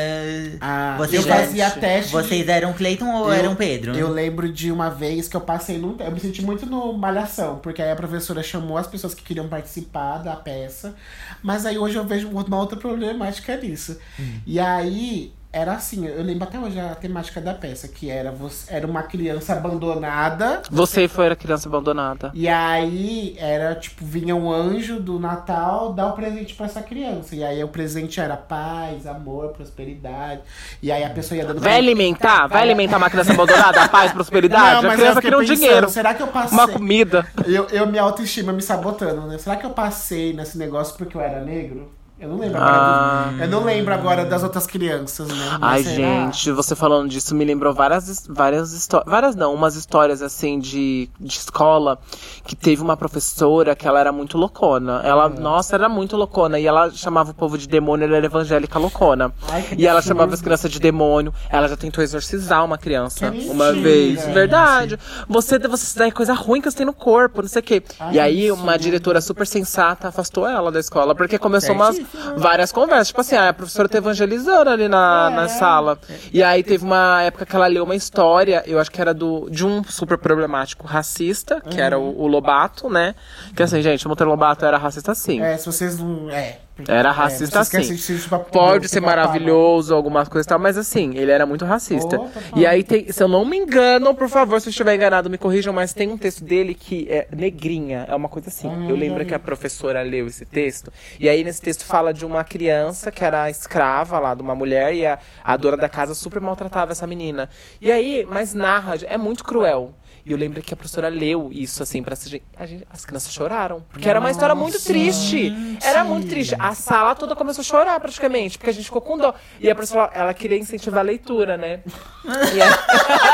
Ah, Vocês eu fazia teste. Vocês eram Cleiton ou Eu- eram Pedro? Eu lembro de uma vez que eu passei num. Eu me senti muito no Malhação, porque aí a professora chamou as pessoas que queriam participar da peça. Mas aí hoje eu vejo uma outra problemática nisso. Hum. E aí. Era assim, eu lembro até hoje a temática da peça, que era, você, era uma criança abandonada. Você foi a criança abandonada. E aí era tipo, vinha um anjo do Natal dar o presente pra essa criança. E aí o presente era paz, amor, prosperidade. E aí a pessoa ia dando Vai alimentar? Vai alimentar uma criança abandonada? A paz, prosperidade? Não, a criança queria um dinheiro. Será que eu passei? Uma comida. Eu, eu minha autoestima me sabotando, né? Será que eu passei nesse negócio porque eu era negro? Eu não lembro agora. Ah. dos- eu não lembro agora das outras crianças, né? Mas Ai, será? gente, você falando disso me lembrou várias, várias histórias. Várias não, umas histórias assim de, de escola que teve uma professora que ela era muito loucona. Ela, nossa, era muito loucona. E ela chamava o povo de demônio, ela era evangélica loucona. Ai, e ela chamava as crianças de demônio. Ela já tentou exorcizar uma criança Que uma mentira, vez. Verdade. Você, você dá coisa ruim que você tem no corpo, não sei o quê. Ai, e aí, uma diretora super sensata afastou ela da escola. Porque começou umas. Várias conversas. Tipo assim, a professora tá evangelizando ali na, É. na sala. E aí teve uma época que ela leu uma história, eu acho que era do, de um super problemático racista, que era o, o Lobato, né? Que assim, gente, o Monteiro Lobato era racista sim. É, se vocês não. É. Era é, racista vocês querem sim. assistir isso pra- Pode ser pra- maravilhoso, algumas coisas e tal, mas assim, ele era muito racista. E aí tem, se eu não me engano, por favor, se eu estiver enganado, me corrijam, mas tem um texto dele que é negrinha, é uma coisa assim. Ah, eu lembro que a professora leu esse texto, e aí nesse texto fala de uma criança que era escrava lá de uma mulher e a, a dona da casa super maltratava essa menina. E aí, mas narra, é muito cruel. E eu lembro que a professora leu isso, assim, pra essa gente. a gente- As crianças choraram. Porque era uma história muito triste. Era muito triste. A sala toda começou a chorar, praticamente, porque a gente ficou com dó. E a professora, ela queria incentivar a leitura, né? E aí-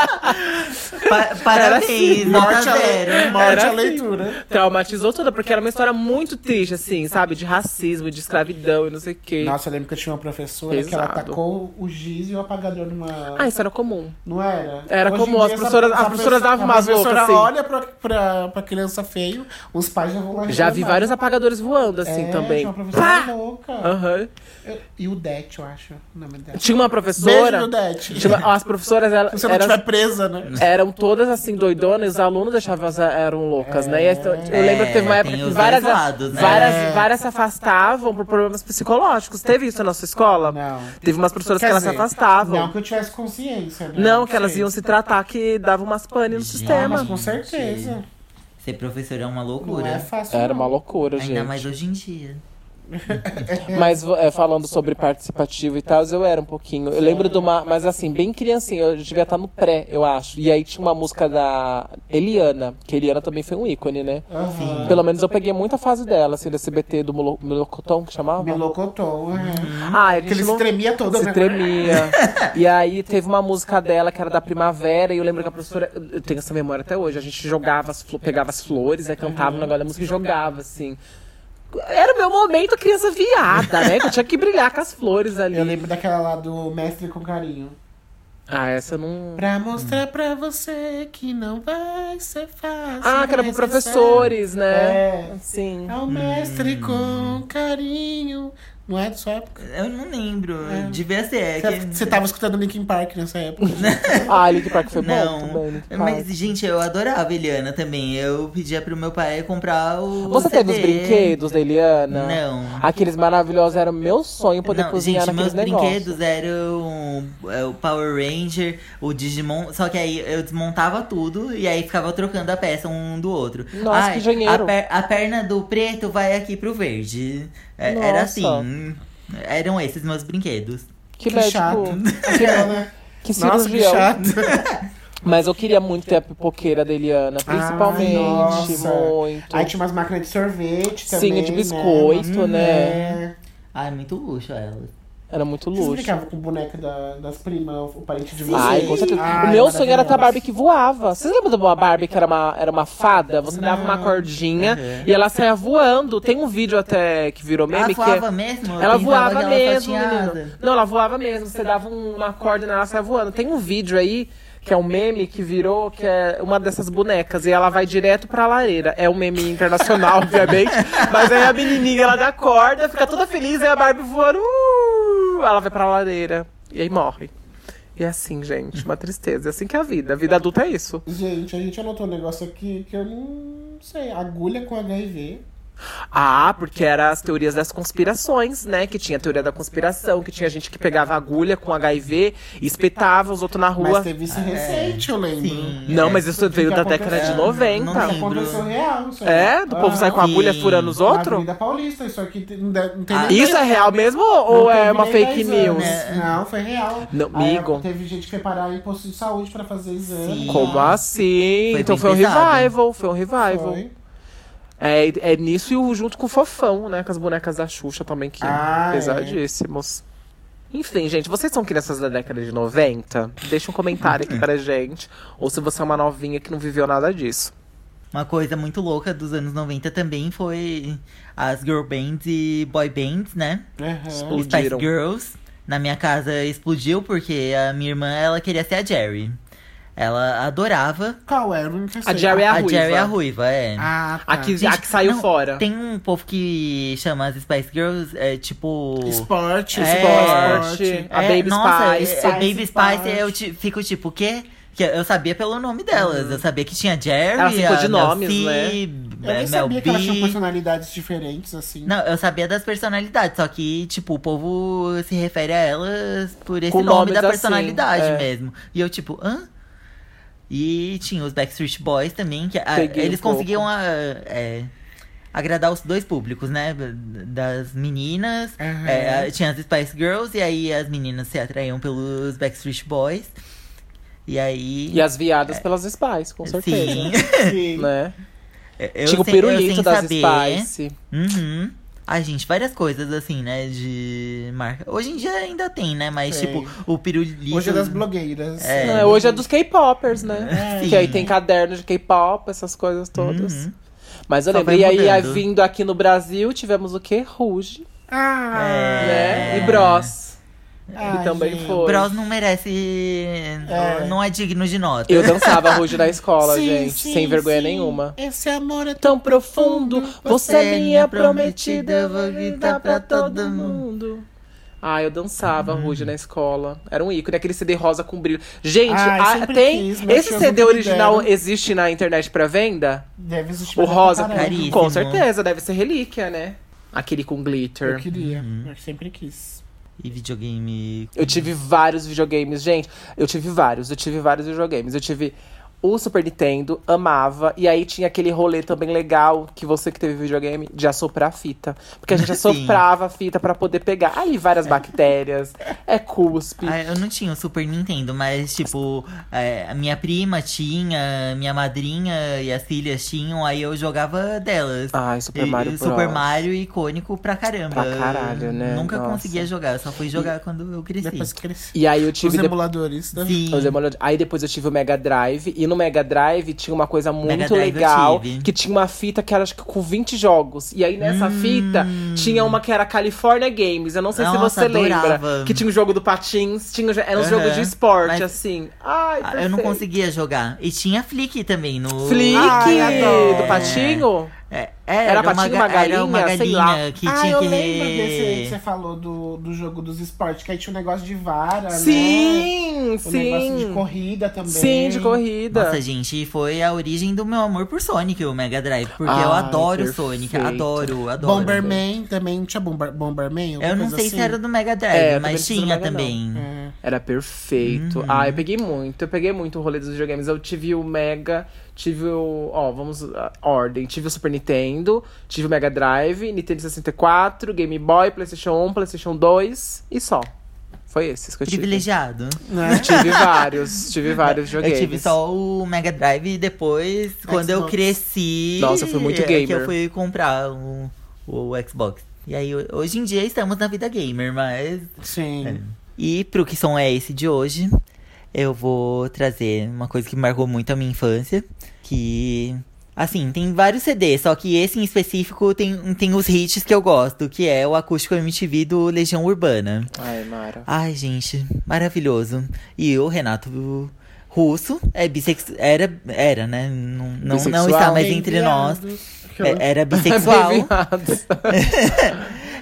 Pa- parabéns, assim, nota a, zero. morte a assim. leitura. traumatizou toda, porque era uma história muito triste, assim, sabe? De racismo, de escravidão e não sei o quê. Nossa, eu lembro que eu tinha uma professora que ela Pesado. tacou o giz e o apagador numa. Ah, isso era comum. Não era? Era Hoje comum, as professoras- essa as professoras davam a umas professora loucas, assim. olha pra, pra, pra criança feio, os pais já vão lá Já vi vários apagadores voando, assim, é, também. Tinha uma professora Pá! louca. Aham. Eu- E o Det, eu acho, o nome dela. Tinha uma Beijo professora. no Det. tinha uma- as professoras, elas, Se você não eram, estiver presa, né? eram todas assim, doidonas, os alunos deixavam elas eram loucas, né? E então, eu lembro que teve uma É, época que várias, lados, né? várias, É. várias se afastavam por problemas psicológicos. Teve isso na sua escola? Não. Teve umas professoras Quer que elas se dizer, afastavam. Não que eu tivesse consciência, né? Não, que elas iam se tratar que davam umas pane no sistema. mas com certeza. Ser professor é uma Não loucura. é fácil. Era não. uma loucura, gente. Ainda mais hoje em dia. Mas é, falando sobre participativo e tal, eu era um pouquinho. Eu lembro de uma. Mas assim, bem criancinha, eu devia estar no pré, eu acho. E aí tinha uma música da Eliana, que Eliana também foi um ícone, né? Aham. Pelo menos eu peguei muita fase dela, assim, desse BT do Melo- Melocotão, que chamava? Melocotão, é. Ah, a gente Que ele se não- tremia todo, se né? tremia. e aí teve uma música dela que era da primavera, e eu lembro que a professora. Eu tenho essa memória até hoje. A gente jogava, as pegava as flores, aí cantava o negócio da música e jogava, assim. Era o meu momento criança viada, né? Que eu tinha que brilhar com as flores ali. Eu lembro daquela lá do Mestre com Carinho. Ah, essa não. Pra mostrar pra você que não vai ser fácil. Ah, que era pro professores, né? É. Sim. Ao mestre com carinho. Não é da sua época? Eu não lembro. É. Devia ser. É Você, que... você tava escutando Linkin Park nessa época. Ah, Link Park foi bom Não, também. Linkin Park. mas gente, eu adorava Eliana também. Eu pedia pro meu pai comprar o. Você teve os CD. brinquedos da Eliana? Não. Aqueles maravilhosos, era meu sonho poder Não, cozinhar gente, meus naqueles negócios. brinquedos eram é, o Power Ranger, o Digimon, só que aí eu desmontava tudo e aí ficava trocando a peça um do outro. Nossa, que engenheiro. A, per- a perna do preto vai aqui pro verde. É, era Nossa. Eram esses meus brinquedos. Que, Que médico. chato. Que, né? que Nossa, que chato. Mas eu queria muito ter a pipoqueira da Eliana, principalmente. Ai, nossa. muito. Aí tinha umas máquinas de sorvete também. Sim, de biscoito, né? É. Ai, muito luxo elas. Era muito luxo. brincavam com boneca da- das primas, o parente de vocês? Ai, com certeza. Ai, o meu sonho era ter a. Barbie que voava. Vocês lembram de uma Barbie que era uma, era uma fada? Você dava uma Não. cordinha Uhum. e ela saia voando. Tem um vídeo até que virou meme ela que é. voava mesmo? Ela voava ela mesmo, menino. Não, ela voava mesmo. Você dava um- uma corda nela, ela saia voando. Tem um vídeo aí, que é um meme que virou, que é uma dessas bonecas. E ela vai direto pra lareira. É um meme internacional, obviamente. Mas aí a menininha, ela dá corda, fica toda feliz, e a Barbie voando. Uh, ela vai pra lareira. E aí morre. E é assim, gente, uma tristeza. É assim que é a vida. A vida adulta é isso. Gente, a gente anotou um negócio aqui que eu não sei. Agulha com HIV. Ah, porque eram as teorias das conspirações, né? Que tinha a teoria da conspiração, que tinha gente que pegava agulha com HIV e espetava os outros na rua. Mas teve isso recente, eu lembro. Sim. Não, mas isso veio que da década de aconteceu? 90. Não lembro. real, isso aí. É? Do povo sair com agulha furando os Na outros? Avenida Paulista, isso aqui não tem Ah, Isso é real mesmo ou Não é uma fake 10 news? Não, foi real. Não, Aí, amigo. Teve gente que foi parar em posto de saúde pra fazer exame. Sim. Como assim? Foi então foi um pesado. revival, foi um revival. Foi. É, é nisso e junto com o Fofão, né? Com as bonecas da Xuxa também, que Ah, é. pesadíssimos. Enfim, gente, vocês são crianças da década de 90? Deixa um comentário aqui pra gente. Ou se você é uma novinha que não viveu nada disso. Uma coisa muito louca dos anos 90 também foi as girl bands e boy bands, né? Aham. Explodiu. Spice Explodiram. Girls. Na minha casa explodiu porque a minha irmã, ela queria ser a Jerry. Ela adorava. Qual era? Nunca sei. A Jerry é a a ruiva. Jerry é a ruiva, é. Ah, tá. A que, a Gente, que saiu não, fora. Tem um povo que chama as Spice Girls, é tipo. Esporte, É. Esporte. A É, Baby nossa, Spice. é- é Baby Spice. Spice, eu ti- fico tipo, o quê? Que eu sabia pelo nome delas. Eu sabia que tinha Jerry, Ela ficou a de Mel nomes, C, né? Eu nem Mel sabia que elas tinham B. personalidades diferentes, assim. Não, eu sabia das personalidades, só que, tipo, o povo se refere a elas por esse Com nome da assim, personalidade é. mesmo. E eu, tipo, hã? E tinha os Backstreet Boys também, que um eles pouco. conseguiam ah, é, agradar os dois públicos, né? Das meninas. Aham. É, tinha as Spice Girls, e aí as meninas se atraíam pelos Backstreet Boys. E aí. E as viadas pelas Spice, com certeza. Sim. Sim. Né? eu Tinha o pirulito sem das saber. Spice. Uhum. Ai, gente, várias coisas assim, né? De marca. Hoje em dia ainda tem, né? Mas, tipo, o pirulito. Hoje é das blogueiras. É. É, hoje é dos K-popers, né? É. Que aí tem caderno de K-pop, essas coisas todas. Uhum. Mas eu Só lembro. E aí, vindo aqui no Brasil, tivemos o quê? Rouge, Ah, É. né? E Bros. Ai, que também gente. foi. Bros não merece. É. Não é digno de nota. Eu dançava Rouge na escola, Sim, gente. sim, sem vergonha sim. nenhuma. Esse amor é tão profundo, você é minha prometida, eu vou gritar pra todo mundo. Ah, eu dançava Ruge na escola. Era um ícone, aquele CD rosa com brilho. Gente, Ai, sempre tem. quis, esse CD original deram. existe na internet pra venda? Deve existir O rosa. Caríssimo. com certeza, deve ser relíquia, né? Aquele com Eu glitter. queria, Uhum. eu sempre quis. E videogame. Eu tive vários videogames, gente. Eu tive vários, eu tive vários videogames. Eu tive o Super Nintendo, amava. E aí tinha aquele rolê também legal, que você que teve videogame, de assoprar a fita. Porque a gente Sim. assoprava a fita pra poder pegar ali várias bactérias. É cuspe. Ah, eu não tinha o Super Nintendo, mas, tipo, é, a minha prima tinha, minha madrinha e as filhas tinham, aí eu jogava delas. Ai, Super E- Mario e Bros. Super Mario icônico pra caramba. Pra caralho, né? Nunca Nossa. conseguia jogar, só fui jogar quando eu cresci. Depois cresci. E aí eu Os tive. de- emuladores. né? Sim. os emuladores. Aí depois eu tive o Mega Drive. E no Mega Drive tinha uma coisa muito legal. Que tinha uma fita que era acho que com 20 jogos. E aí nessa Hum. fita tinha uma que era California Games. Eu não sei se Nossa, você lembra. adorava. Que tinha o jogo do Patins. Tinha, era um Aham. jogo de esporte, Mas- assim. Ai, Ah, eu não perfeito. conseguia jogar. E tinha Flick também no. Flick Ai, do Patinho. É, é, Era era, uma, uma galinha, era uma sei lá. galinha que ah, tinha eu que. lembro desse aí que você falou do, do jogo dos esportes, que aí tinha um negócio de vara, né? Sim, Um negócio de sim. corrida também. Sim, de corrida. Nossa, gente, foi a origem do meu amor por Sonic, o Mega Drive. Porque eu Ai, adoro perfeito. Sonic, adoro, adoro. Bomberman também, tinha Bomber, Bomberman? Eu não sei assim? se era do Mega Drive, É, eu mas tinha também. É. Era perfeito. Uhum. Ah, eu peguei muito. Eu peguei muito o rolê dos videogames. Eu tive o Mega, tive o. Ó, vamos. ah, ordem. Tive o Super Nintendo, tive o Mega Drive, Nintendo 64, Game Boy, PlayStation 1, PlayStation 2 e só. Foi esses que eu tive. Privilegiado. Né? Tive vários, tive vários Eu videogames. tive só o Mega Drive e depois, quando eu Xbox. cresci. Nossa, eu fui muito é Que gamer. eu fui comprar o, o Xbox. E aí, hoje em dia estamos na vida gamer, mas. Sim. E pro que som é esse de hoje, eu vou trazer uma coisa que marcou muito a minha infância. Que. Assim, tem vários CDs, só que esse em específico tem, tem os hits que eu gosto, que é o acústico MTV do Legião Urbana. Ai, Mara. Ai, gente, maravilhoso. E o Renato Russo é bissexual. Era, era, né? Não, não, não está mais entre nós. É- Era bissexual.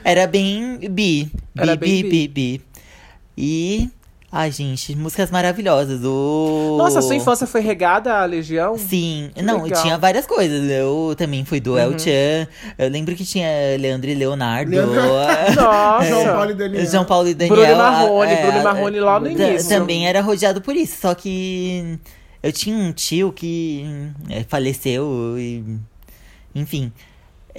Era bem bi. Bi, Era bem bi, bi. bi, bi. E. Ai, gente, músicas maravilhosas. O... Nossa, sua infância foi regada à Legião? Sim, Que não, legal. tinha várias coisas. Eu também fui do El Uhum. Chan. Eu lembro que tinha Leandro e Leonardo. Leandro- Nossa. João Paulo e Daniel. João Paulo e Daniel. Bruno Marrone, é, Bruno Marrone lá no início. Também era rodeado por isso, só que eu tinha um tio que é, faleceu e. Enfim.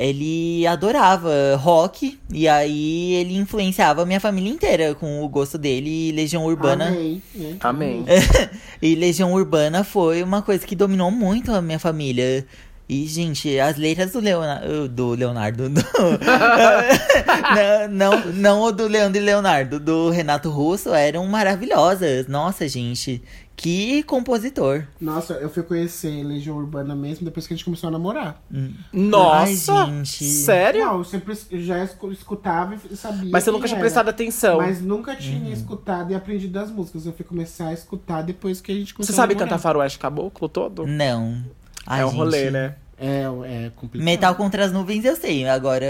Ele adorava rock e aí ele influenciava a minha família inteira com o gosto dele e Legião Urbana. Amei. né? Amém. E Legião Urbana foi uma coisa que dominou muito a minha família. E, gente, as letras do Leonardo. Do Leonardo. Do... não, não, não o do Leandro e Leonardo, do Renato Russo eram maravilhosas. Nossa, gente. Que compositor. Nossa, eu fui conhecer Legião Urbana mesmo depois que a gente começou a namorar. Nossa! Ai, gente. Sério? Não, eu sempre eu já escu- escutava e sabia. Mas você nunca tinha era. prestado atenção. Mas nunca tinha escutado e aprendido das músicas. Eu fui começar a escutar depois que a gente Você começou sabe a namorar. cantar faroeste caboclo todo? Não. Ai, é um gente. rolê, né? É, é complicado. Metal contra as nuvens eu sei. Agora.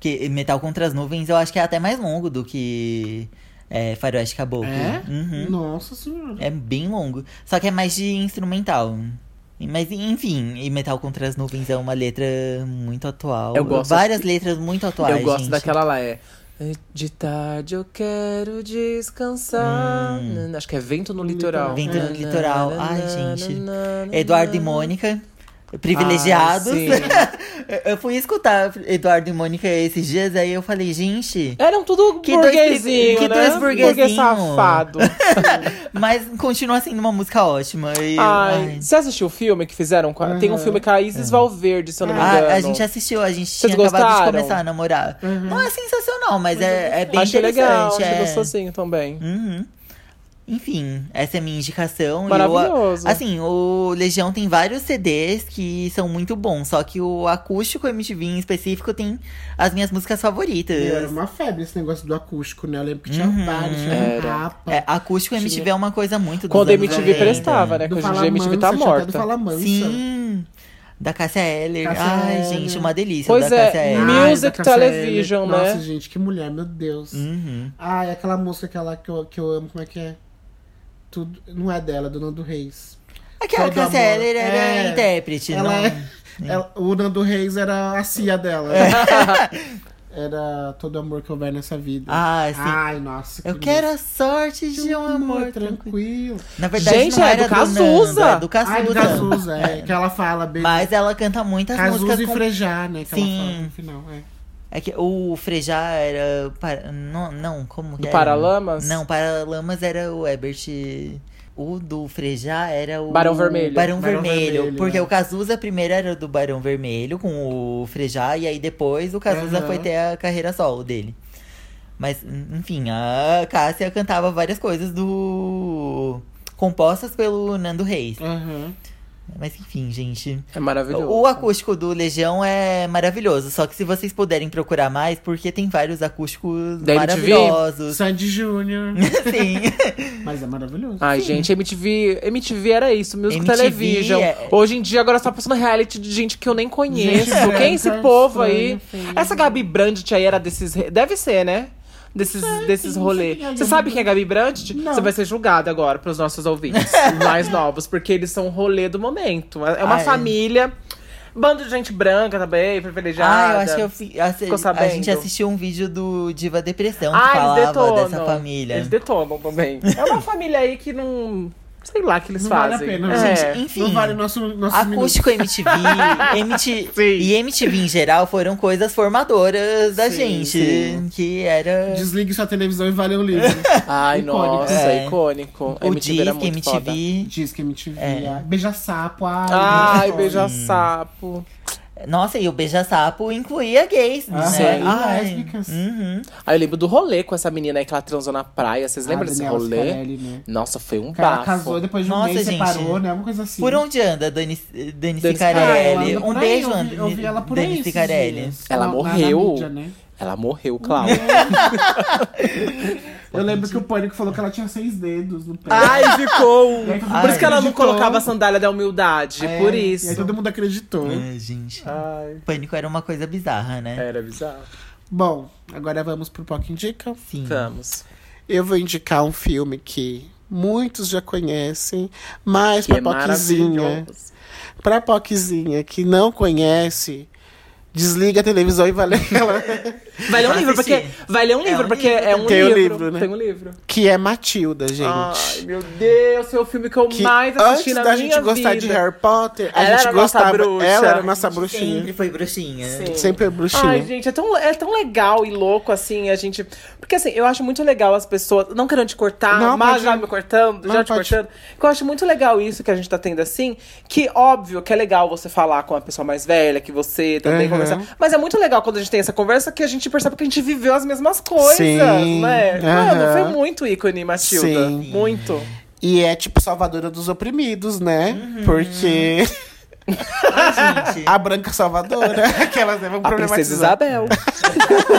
Que Metal contra as nuvens eu acho que é até mais longo do que é, Faroeste Caboclo. É? Uhum. Nossa senhora. É bem longo. Só que é mais de instrumental. Mas enfim, e Metal contra as nuvens é uma letra muito atual. Eu gosto- Várias letras muito atuais. eu gosto gente. daquela lá, é. De tarde eu quero descansar. Hum. Acho que é Vento no Litoral. Vento no Litoral. Ai, gente. Eduardo e. Mônica. Privilegiados. Ah, sim. eu fui escutar Eduardo e Mônica esses dias, aí eu falei, gente. Eram tudo Que dois- burguesinho, que né? dois burguesinho. Burguês safado. Mas continua sendo uma música ótima. E, Ai, ai. você assistiu o filme que fizeram? com a- Tem um Aham. filme com a Isis Valverde, se eu não me engano. Ah, a gente assistiu, a gente Vocês tinha acabado de gostaram? começar a namorar. Não é sensacional, mas é, é bem Achei legal, interessante. achei é... gostosinho também. Uhum. Enfim, essa é a minha indicação. Maravilhoso. o- assim, o Legião tem vários CDs que são muito bons, só que o acústico MTV em específico tem as minhas músicas favoritas. Meu, era uma febre esse negócio do acústico, né? Eu lembro que tinha Uhum. vários, tinha rapa. É, acústico MTV é uma coisa muito dos Quando a anos MTV 90. prestava, né? Que do hoje em dia a MTV tá tinha morta. Sim, da Cássia Eller. Cássia Ai, Eller. gente, uma delícia Pois da é, Cássia Eller. Music Ai, da Cássia Television, Eller. né? Nossa, gente, que mulher, meu Deus. Uhum. Ai, aquela música aquela que eu, que eu amo, como é que é? Tudo, não é dela, é do Nando Reis. Aquela Todo amor. Eller era É. intérprete, Ela não... é- ela- o Nando Reis era a cia dela. É. era todo amor que houver nessa vida. Ah, sim. Ai, nossa. Eu que quero a sorte de um amor tranquilo. tranquilo. Na verdade, Gente, não é era do Cazuza. Nando, é do Ai, do Cazuza. Cazuza, é, que ela fala bem. Mas ela canta muitas Cazuza músicas e com... Frejá, né? Que Sim. ela fala no final. É. É que o Frejá era... para- Não, não, como que Do era? Paralamas? Não, Paralamas era o Ebert... O do Frejá era o... Barão Vermelho. Barão, Barão Vermelho. Vermelho, porque é. o Cazuza primeiro era do Barão Vermelho com o Frejá. E aí depois o Cazuza Aham. foi ter a carreira solo dele. Mas, enfim, a Cássia cantava várias coisas do... Compostas pelo Nando Reis. Aham. Mas enfim, gente. É maravilhoso. O acústico do Legião é maravilhoso. Só que se vocês puderem procurar mais, porque tem vários acústicos Da MTV? maravilhosos. Sandy Júnior. Sim. Mas é maravilhoso. Ai, gente, MTV, MTV era isso, Music MTV Television. é- Hoje em dia, agora só passando reality de gente que eu nem conheço. Gente Quem é esse branca, povo estranha, aí? feia. Essa Gabi Brandt aí era desses. Deve ser, né? Desses, desses rolês. é a Você sabe quem é Gabi Brandt? Não. Você vai ser julgado agora pros nossos ouvintes mais novos, porque eles são o rolê do momento. É uma Ai. família. Bando de gente branca também, privilegiada. Ah, eu acho que eu fi, assi- Ficou a sabendo? gente assistiu um vídeo do Diva Depressão que Ah, eles falava detonam. dessa família. Eles detonam também. É uma família aí que não. Sei lá o que eles Não fazem. vale a pena, É. gente. Enfim. Não vale nosso, nossos Acústico MTV, MT, e MTV em geral foram coisas formadoras da Sim, gente. sim. Que era. minutos. Desligue sua televisão e vale um livro. Ai, Icônico. nossa, É. icônico. O MTV era Disque muito foda. MTV. Diz que MTV. É. ah, Beija-sapo. Ai, Ai, muito beija-sapo. Nossa, e o Beija-Sapo incluía gays, Ah, né? sim. Ai, Lésbicas. uhum. Aí eu lembro do rolê com essa menina aí que ela transou na praia. Vocês foda. lembram A desse Daniela rolê? Scarelli, né? Nossa, foi um Que ela bafo. casou, depois de um Nossa, mês gente. separou, né? Uma coisa assim. Por onde anda Dani, Dani Dani Cicarelli? Ela anda Um aí, beijo, eu vi- Eu vi ela por Dani aí Cicarelli. Ela na morreu. mídia, né? Ela morreu, Cláudia. Eu lembro que o Pânico falou que ela tinha seis dedos no pé. Ai, ficou. Aí todo Por isso que ela não acreditou. colocava a sandália da humildade. É, por E aí isso. todo mundo acreditou. Ai, gente. Ai, Pânico era uma coisa bizarra, né? era bizarro. Bom, agora vamos pro POC Indica. Sim. Vamos. Eu vou indicar um filme que muitos já conhecem, mas Que pra é maravilhoso. pra POCzinha que não conhece, desliga a televisão e vai ler ela. Vai ler um livro, porque. assistir. Vai ler um É livro, um porque livro é um Tem o livro. livro, né? Tem um livro. Que é Matilda, gente. Ai, meu Deus, foi o filme que eu que mais assisti antes na da minha gente gostar vida. de Harry Potter, a Ela gente a gostava. bruxa. Ela era a A nossa Sempre bruxinha. foi bruxinha. Sim. Sempre é bruxinha. Ai, gente, é tão, é tão legal e louco, assim, a gente. Porque, assim, eu acho muito legal as pessoas. Não querendo te cortar, Não, mas pode- já me cortando, Não, já te pode. cortando. Que eu acho muito legal isso que a gente tá tendo, assim. Que, óbvio, que é legal você falar com uma pessoa mais velha, que você também Uhum. conversar. Mas é muito legal quando a gente tem essa conversa que a gente percebe que a gente viveu as mesmas coisas, Sim, né? Mano, foi muito ícone, Matilda. Sim. Muito. E é tipo salvadora dos oprimidos, né? Uhum. Porque Ai, gente. a branca salvadora, aquelas né, vamos A Princesa problematizar. Isabel.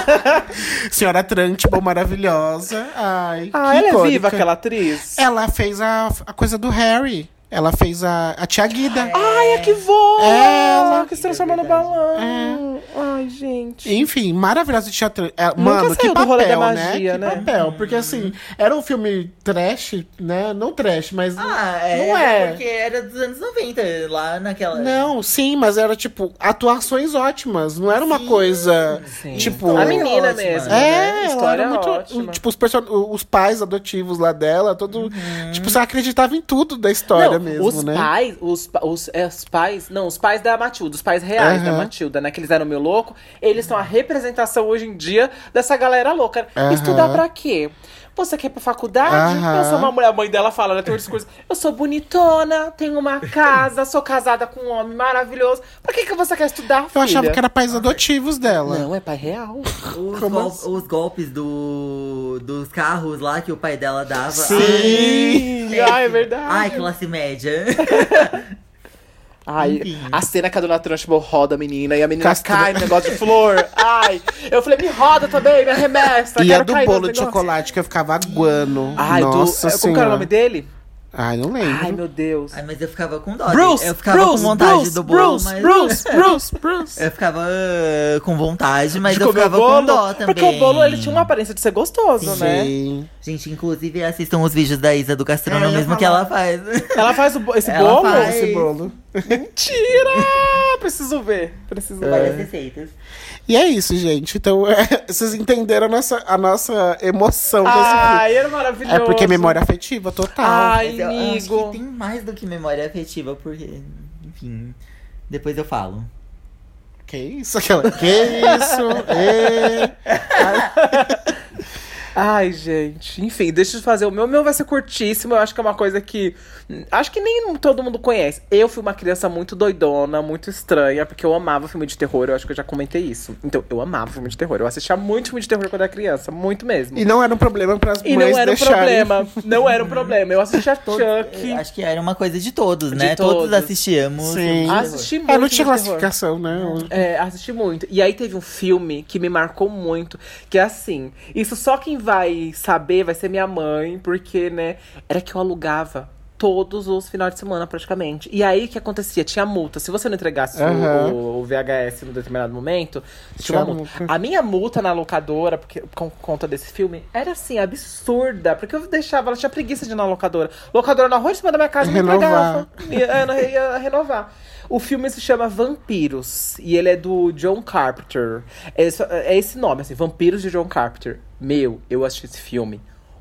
Senhora Trunchbull maravilhosa. Ai, Ah, que ela é icônica. viva, aquela atriz? Ela fez a, a coisa do Harry. Ela fez a, a Tia Guida. Ai, é que voa! Ela. que se transformou no balão. Ai, gente. Enfim, maravilhosa de teatro. É, mano, que papel, rolê da né? magia, Que né? papel. Porque assim, era um filme trash, né? Não trash, mas. Ah, é, Não é. porque era dos anos 90, lá naquela. Não, sim, mas era tipo atuações ótimas. Não era uma coisa. Sim. Tipo. A menina ótima, mesmo. né? É, né? ela História era muito. ótima. Tipo, os, person... os pais adotivos lá dela, todo. Tipo, você acreditava em tudo da história Não, mesmo, os né? pais, os, os, é, os pais, não, os pais da Matilda, os pais reais da Aham. Matilda, né, que eles eram meio louco, eles são a representação hoje em dia dessa galera louca. Aham. Estudar pra quê? Você quer ir pra faculdade? Aham. Eu sou uma mulher, a mãe dela fala, né, tem um discurso, eu sou bonitona, tenho uma casa, sou casada com um homem maravilhoso. Pra que que você quer estudar, Eu achava filha? que era pais adotivos dela. Não, é pai real. Os, Como gol- assim? os golpes do, dos carros lá que o pai dela dava. Sim. Ai, é verdade. Ai, classe média. Ai, a cena que a dona Trunchbull roda a menina e a menina Castra- cai no negócio de flor. Ai, eu falei, me roda também, me arremessa. E a do bolo de chocolate que eu ficava aguando. Ai, Nossa do. Como que era o nome dele? Ai, não lembro. Ai, meu Deus. Ai, mas eu ficava com dó. Bruce! eu ficava Bruce, com vontade Bruce, do bolo, Bruce, mas. Bruce, Bruce, Bruce. Eu ficava uh, com vontade, mas De eu ficava com dó também. Porque o bolo ele tinha uma aparência de ser gostoso, né? Sim. Gente, inclusive assistam os vídeos da Isa do É, gastronomismo ia que ela faz. Ela faz o bo- esse Ela bolo? faz. Esse bolo. Mentira! Preciso ver. Preciso Várias ver. receitas. E é isso, gente. Então, é, vocês entenderam a nossa, a nossa emoção com esse Ai, era maravilhoso. É porque memória afetiva total. Ai, Mas eu acho amigo. que tem mais do que memória afetiva, porque, enfim, depois eu falo. Que isso? Aquela. Que isso? Ê. Ai, gente. Enfim, deixa eu fazer. O meu, o meu vai ser curtíssimo. Eu acho que é uma coisa que. Acho que nem todo mundo conhece. Eu fui uma criança muito doidona, muito estranha, porque eu amava filme de terror. Eu acho que eu já comentei isso. Então, eu amava filme de terror. Eu assistia muito filme de terror quando era criança. Muito mesmo. E não era um problema para as E mães não era um deixarem. problema. Não era um problema. Eu assistia Chuck. Acho que era uma coisa de todos, De né? todos. Todos assistíamos. Sim. de. Assisti muito. É, não tinha filme de terror. classificação, né? É, assisti muito. E aí teve um filme que me marcou muito, que é assim, isso só quem vai saber vai ser minha mãe, porque, né, era que eu alugava todos os finais de semana, praticamente. E aí, o que acontecia? Tinha multa. Se você não entregasse o- Aham. o, o VHS no determinado momento, tinha uma multa. multa. A minha multa na locadora, porque, com conta desse filme, era assim, absurda. Porque eu deixava, ela tinha preguiça de ir na locadora. Locadora na rua de cima da minha casa me entregava. Ia, é, não, ia renovar. O filme se chama Vampiros. E ele é do John Carpenter. É esse, é esse nome, assim, Vampiros de John Carpenter. Meu, eu assisti esse filme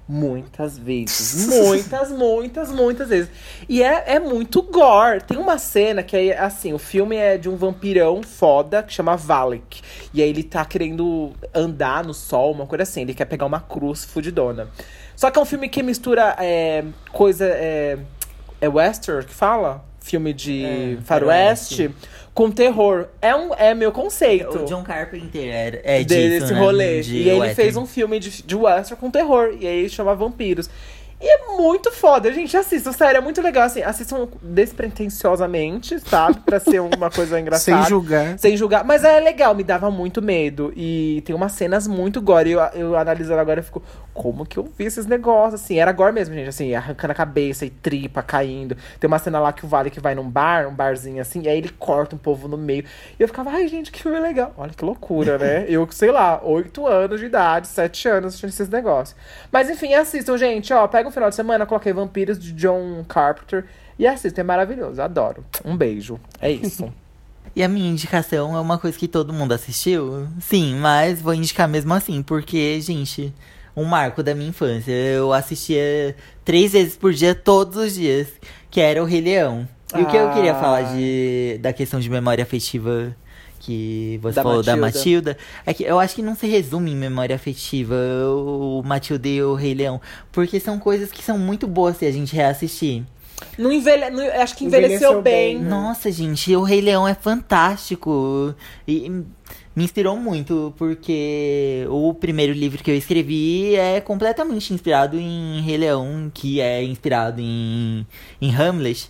muitas vezes. Muitas, muitas, muitas vezes. E é, é muito gore. Tem uma cena que é assim: o filme é de um vampirão foda que chama Valek. E aí ele tá querendo andar no sol, uma coisa assim. Ele quer pegar uma cruz fudidona. Só que é um filme que mistura é, coisa. É, é western que fala? Filme de É, faroeste com terror. É, um, é meu conceito O John Carpenter era, é desse disso, né? rolê. De e ele western. fez um filme de, de western com terror. E aí chama Vampiros. E é muito foda, gente. Assistam, sério, é muito legal. Assim, assistam despretensiosamente, sabe? Pra ser uma coisa engraçada. Sem julgar. Sem julgar. Mas é legal, me dava muito medo. E tem umas cenas muito gore. Eu, eu analisando agora, eu fico, como que eu vi esses negócios? Assim, era gore mesmo, gente. Assim, arrancando a cabeça e tripa caindo. Tem uma cena lá que o Vale que vai num bar, um barzinho assim, e aí ele corta um povo no meio. E eu ficava, ai, gente, que filme legal. Olha que loucura, né? eu, sei lá, oito anos de idade, sete anos assistindo esses negócios. Mas enfim, assistam, gente. Ó, pega um final de semana, coloquei Vampiros de John Carpenter. E assistam, é maravilhoso, adoro. Um beijo. É isso. E a minha indicação é uma coisa que todo mundo assistiu? Sim, mas vou indicar mesmo assim, porque, gente, um marco da minha infância. Eu assistia três vezes por dia, todos os dias, que era o Rei Leão. E o que eu queria Ah. falar de, da questão de memória afetiva que você Da falou da Matilda. Matilda, é que eu acho que não se resume em memória afetiva o Matilda e o Rei Leão, porque são coisas que são muito boas se a gente reassistir. Não envelhe... não- acho que envelheceu, Envelheceu bem. bem. Nossa, gente, o Rei Leão é fantástico. E me inspirou muito, porque o primeiro livro que eu escrevi é completamente inspirado em Rei Leão, que é inspirado em, em Hamlet.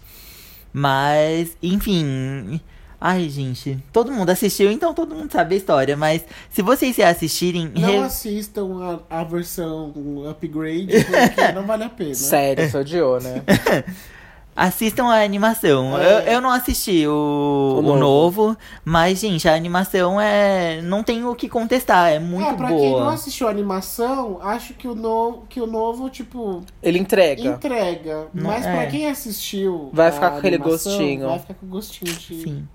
Mas, enfim. Ai, gente, todo mundo assistiu, então todo mundo sabe a história. Mas se vocês se assistirem. Não re- assistam a, a versão upgrade, porque não vale a pena. Sério, você odiou, né? Assistam a animação. É. Eu, eu não assisti o, O o novo. novo. mas, gente, a animação é. Não tem o que contestar, é muito é, pra quem não boa. assistiu a animação, acho que o novo, que o novo tipo, Ele entrega. entrega. Não- Mas é. pra quem assistiu. Vai a ficar com aquele animação, gostinho. Vai ficar com gostinho de. Sim.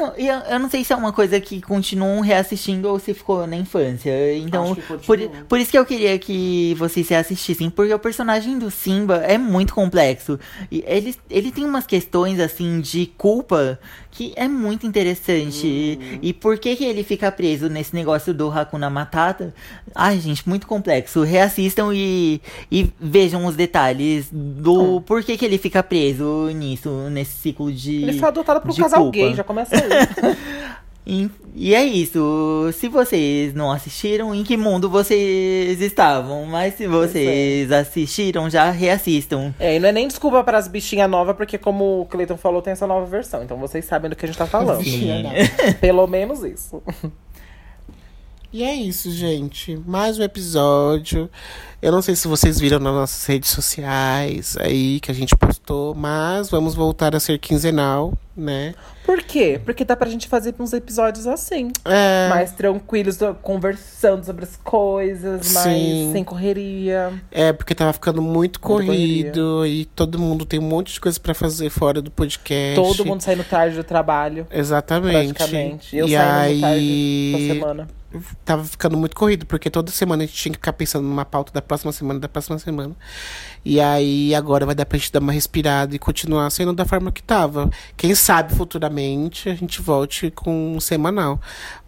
Não, e eu, eu não sei se é uma coisa que continuam reassistindo ou se ficou na infância. Então, por, por isso que eu queria que vocês se assistissem, porque o personagem do Simba é muito complexo. E ele, ele tem umas questões, assim, de culpa que é muito interessante. Uhum. E, por que, que ele fica preso nesse negócio do Hakuna Matata? Ai, gente, muito complexo. Reassistam e, e vejam os detalhes do porquê que ele fica preso nisso, nesse ciclo de. Ele foi adotado por um casal culpa. gay, já começa aí. E, é isso. Se vocês não assistiram, em que mundo vocês estavam? Mas se vocês assistiram, já reassistam. É, e não é nem desculpa para as bichinhas novas, porque como o Cleiton falou, tem essa nova versão. Então vocês sabem do que a gente tá falando. Pelo menos isso. E é isso, gente. Mais um episódio. Eu não sei se vocês viram nas nossas redes sociais aí que a gente postou, mas vamos voltar a ser quinzenal, né? Por quê? Porque dá pra gente fazer uns episódios assim. É, Mais tranquilos, conversando sobre as coisas, mais Sim. sem correria. é porque tava ficando muito corrido e todo mundo tem um monte de coisa pra fazer fora do podcast. Todo mundo saindo tarde do trabalho. Exatamente. Praticamente. Eu e saindo tarde aí da semana. Tava ficando muito corrido, porque toda semana a gente tinha que ficar pensando numa pauta da próxima semana, da próxima semana. E aí agora vai dar pra gente dar uma respirada e continuar sendo da forma que tava. Quem sabe futuramente a gente volte com um semanal.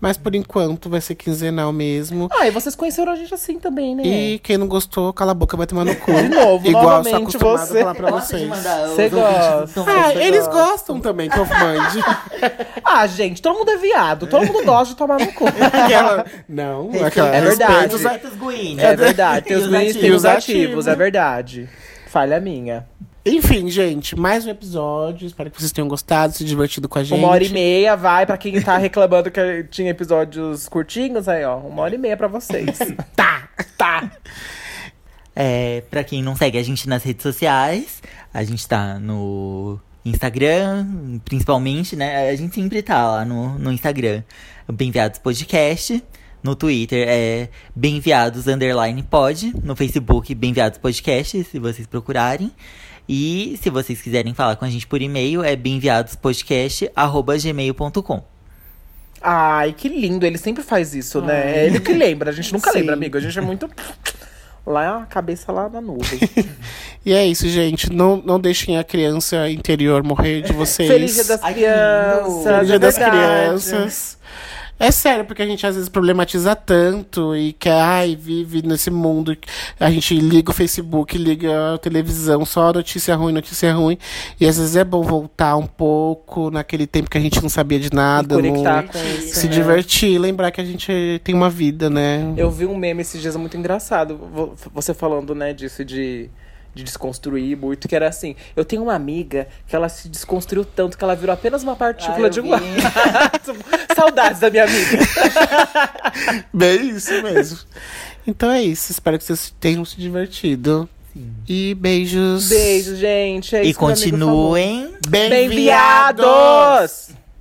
Mas por enquanto vai ser quinzenal mesmo. Ah, e vocês conheceram a gente assim também, né? E quem não gostou, cala a boca, vai tomar no cu. De novo, Igual eu sou novamente acostumado você. a falar pra vocês. Você gosta. Ah, eles gosta. gostam também que eu mande. Ah, gente, todo mundo é viado. Todo mundo gosta de tomar no cu. Aquela... Não, aquela... É verdade. respeito os-. É verdade. Tem os os tem os os ativos, ativos. é verdade. Falha minha. Enfim, gente, mais um episódio. Espero que vocês tenham gostado, se divertido com a gente. Uma hora e meia, vai. Pra quem tá reclamando que tinha episódios curtinhos, aí, ó. Uma hora e meia pra vocês. Tá! tá. É, pra quem não segue a gente nas redes sociais, a gente tá no Instagram, principalmente, né? A gente sempre tá lá no, no Instagram. Bem-viados Podcast. No Twitter é Bem-viados Underline Pod. No Facebook, Bem-viados Podcast, se vocês procurarem. E se vocês quiserem falar com a gente por e-mail, é bemviadospodcast.gmail.com. Ai, que lindo. Ele sempre faz isso, né? Ai. É ele que lembra. A gente nunca Sim. lembra, amigo. A gente é muito. Lá, a cabeça lá na nuvem. E é isso, gente. Não, não deixem a criança interior morrer de vocês. Feliz Dia das Crianças. Feliz Dia é das. Crianças. É sério, porque a gente às vezes problematiza tanto e quer, ai, vive nesse mundo. A gente liga o Facebook, liga a televisão, só notícia ruim, notícia ruim. E às vezes é bom voltar um pouco naquele tempo que a gente não sabia de nada. E conectar não- com isso. se né? divertir, lembrar que a gente tem uma vida, né? Eu vi um meme esses dias muito engraçado. vo- Você falando, né, disso de, de desconstruir muito, que era assim: eu tenho uma amiga que ela se desconstruiu tanto que ela virou apenas uma partícula Ah, de um. Saudades da minha amiga. Bem isso mesmo. Então é isso. Espero que vocês tenham se divertido. E beijos. Beijo, gente. É E isso que meu amigo falou. continuem Bem-viados!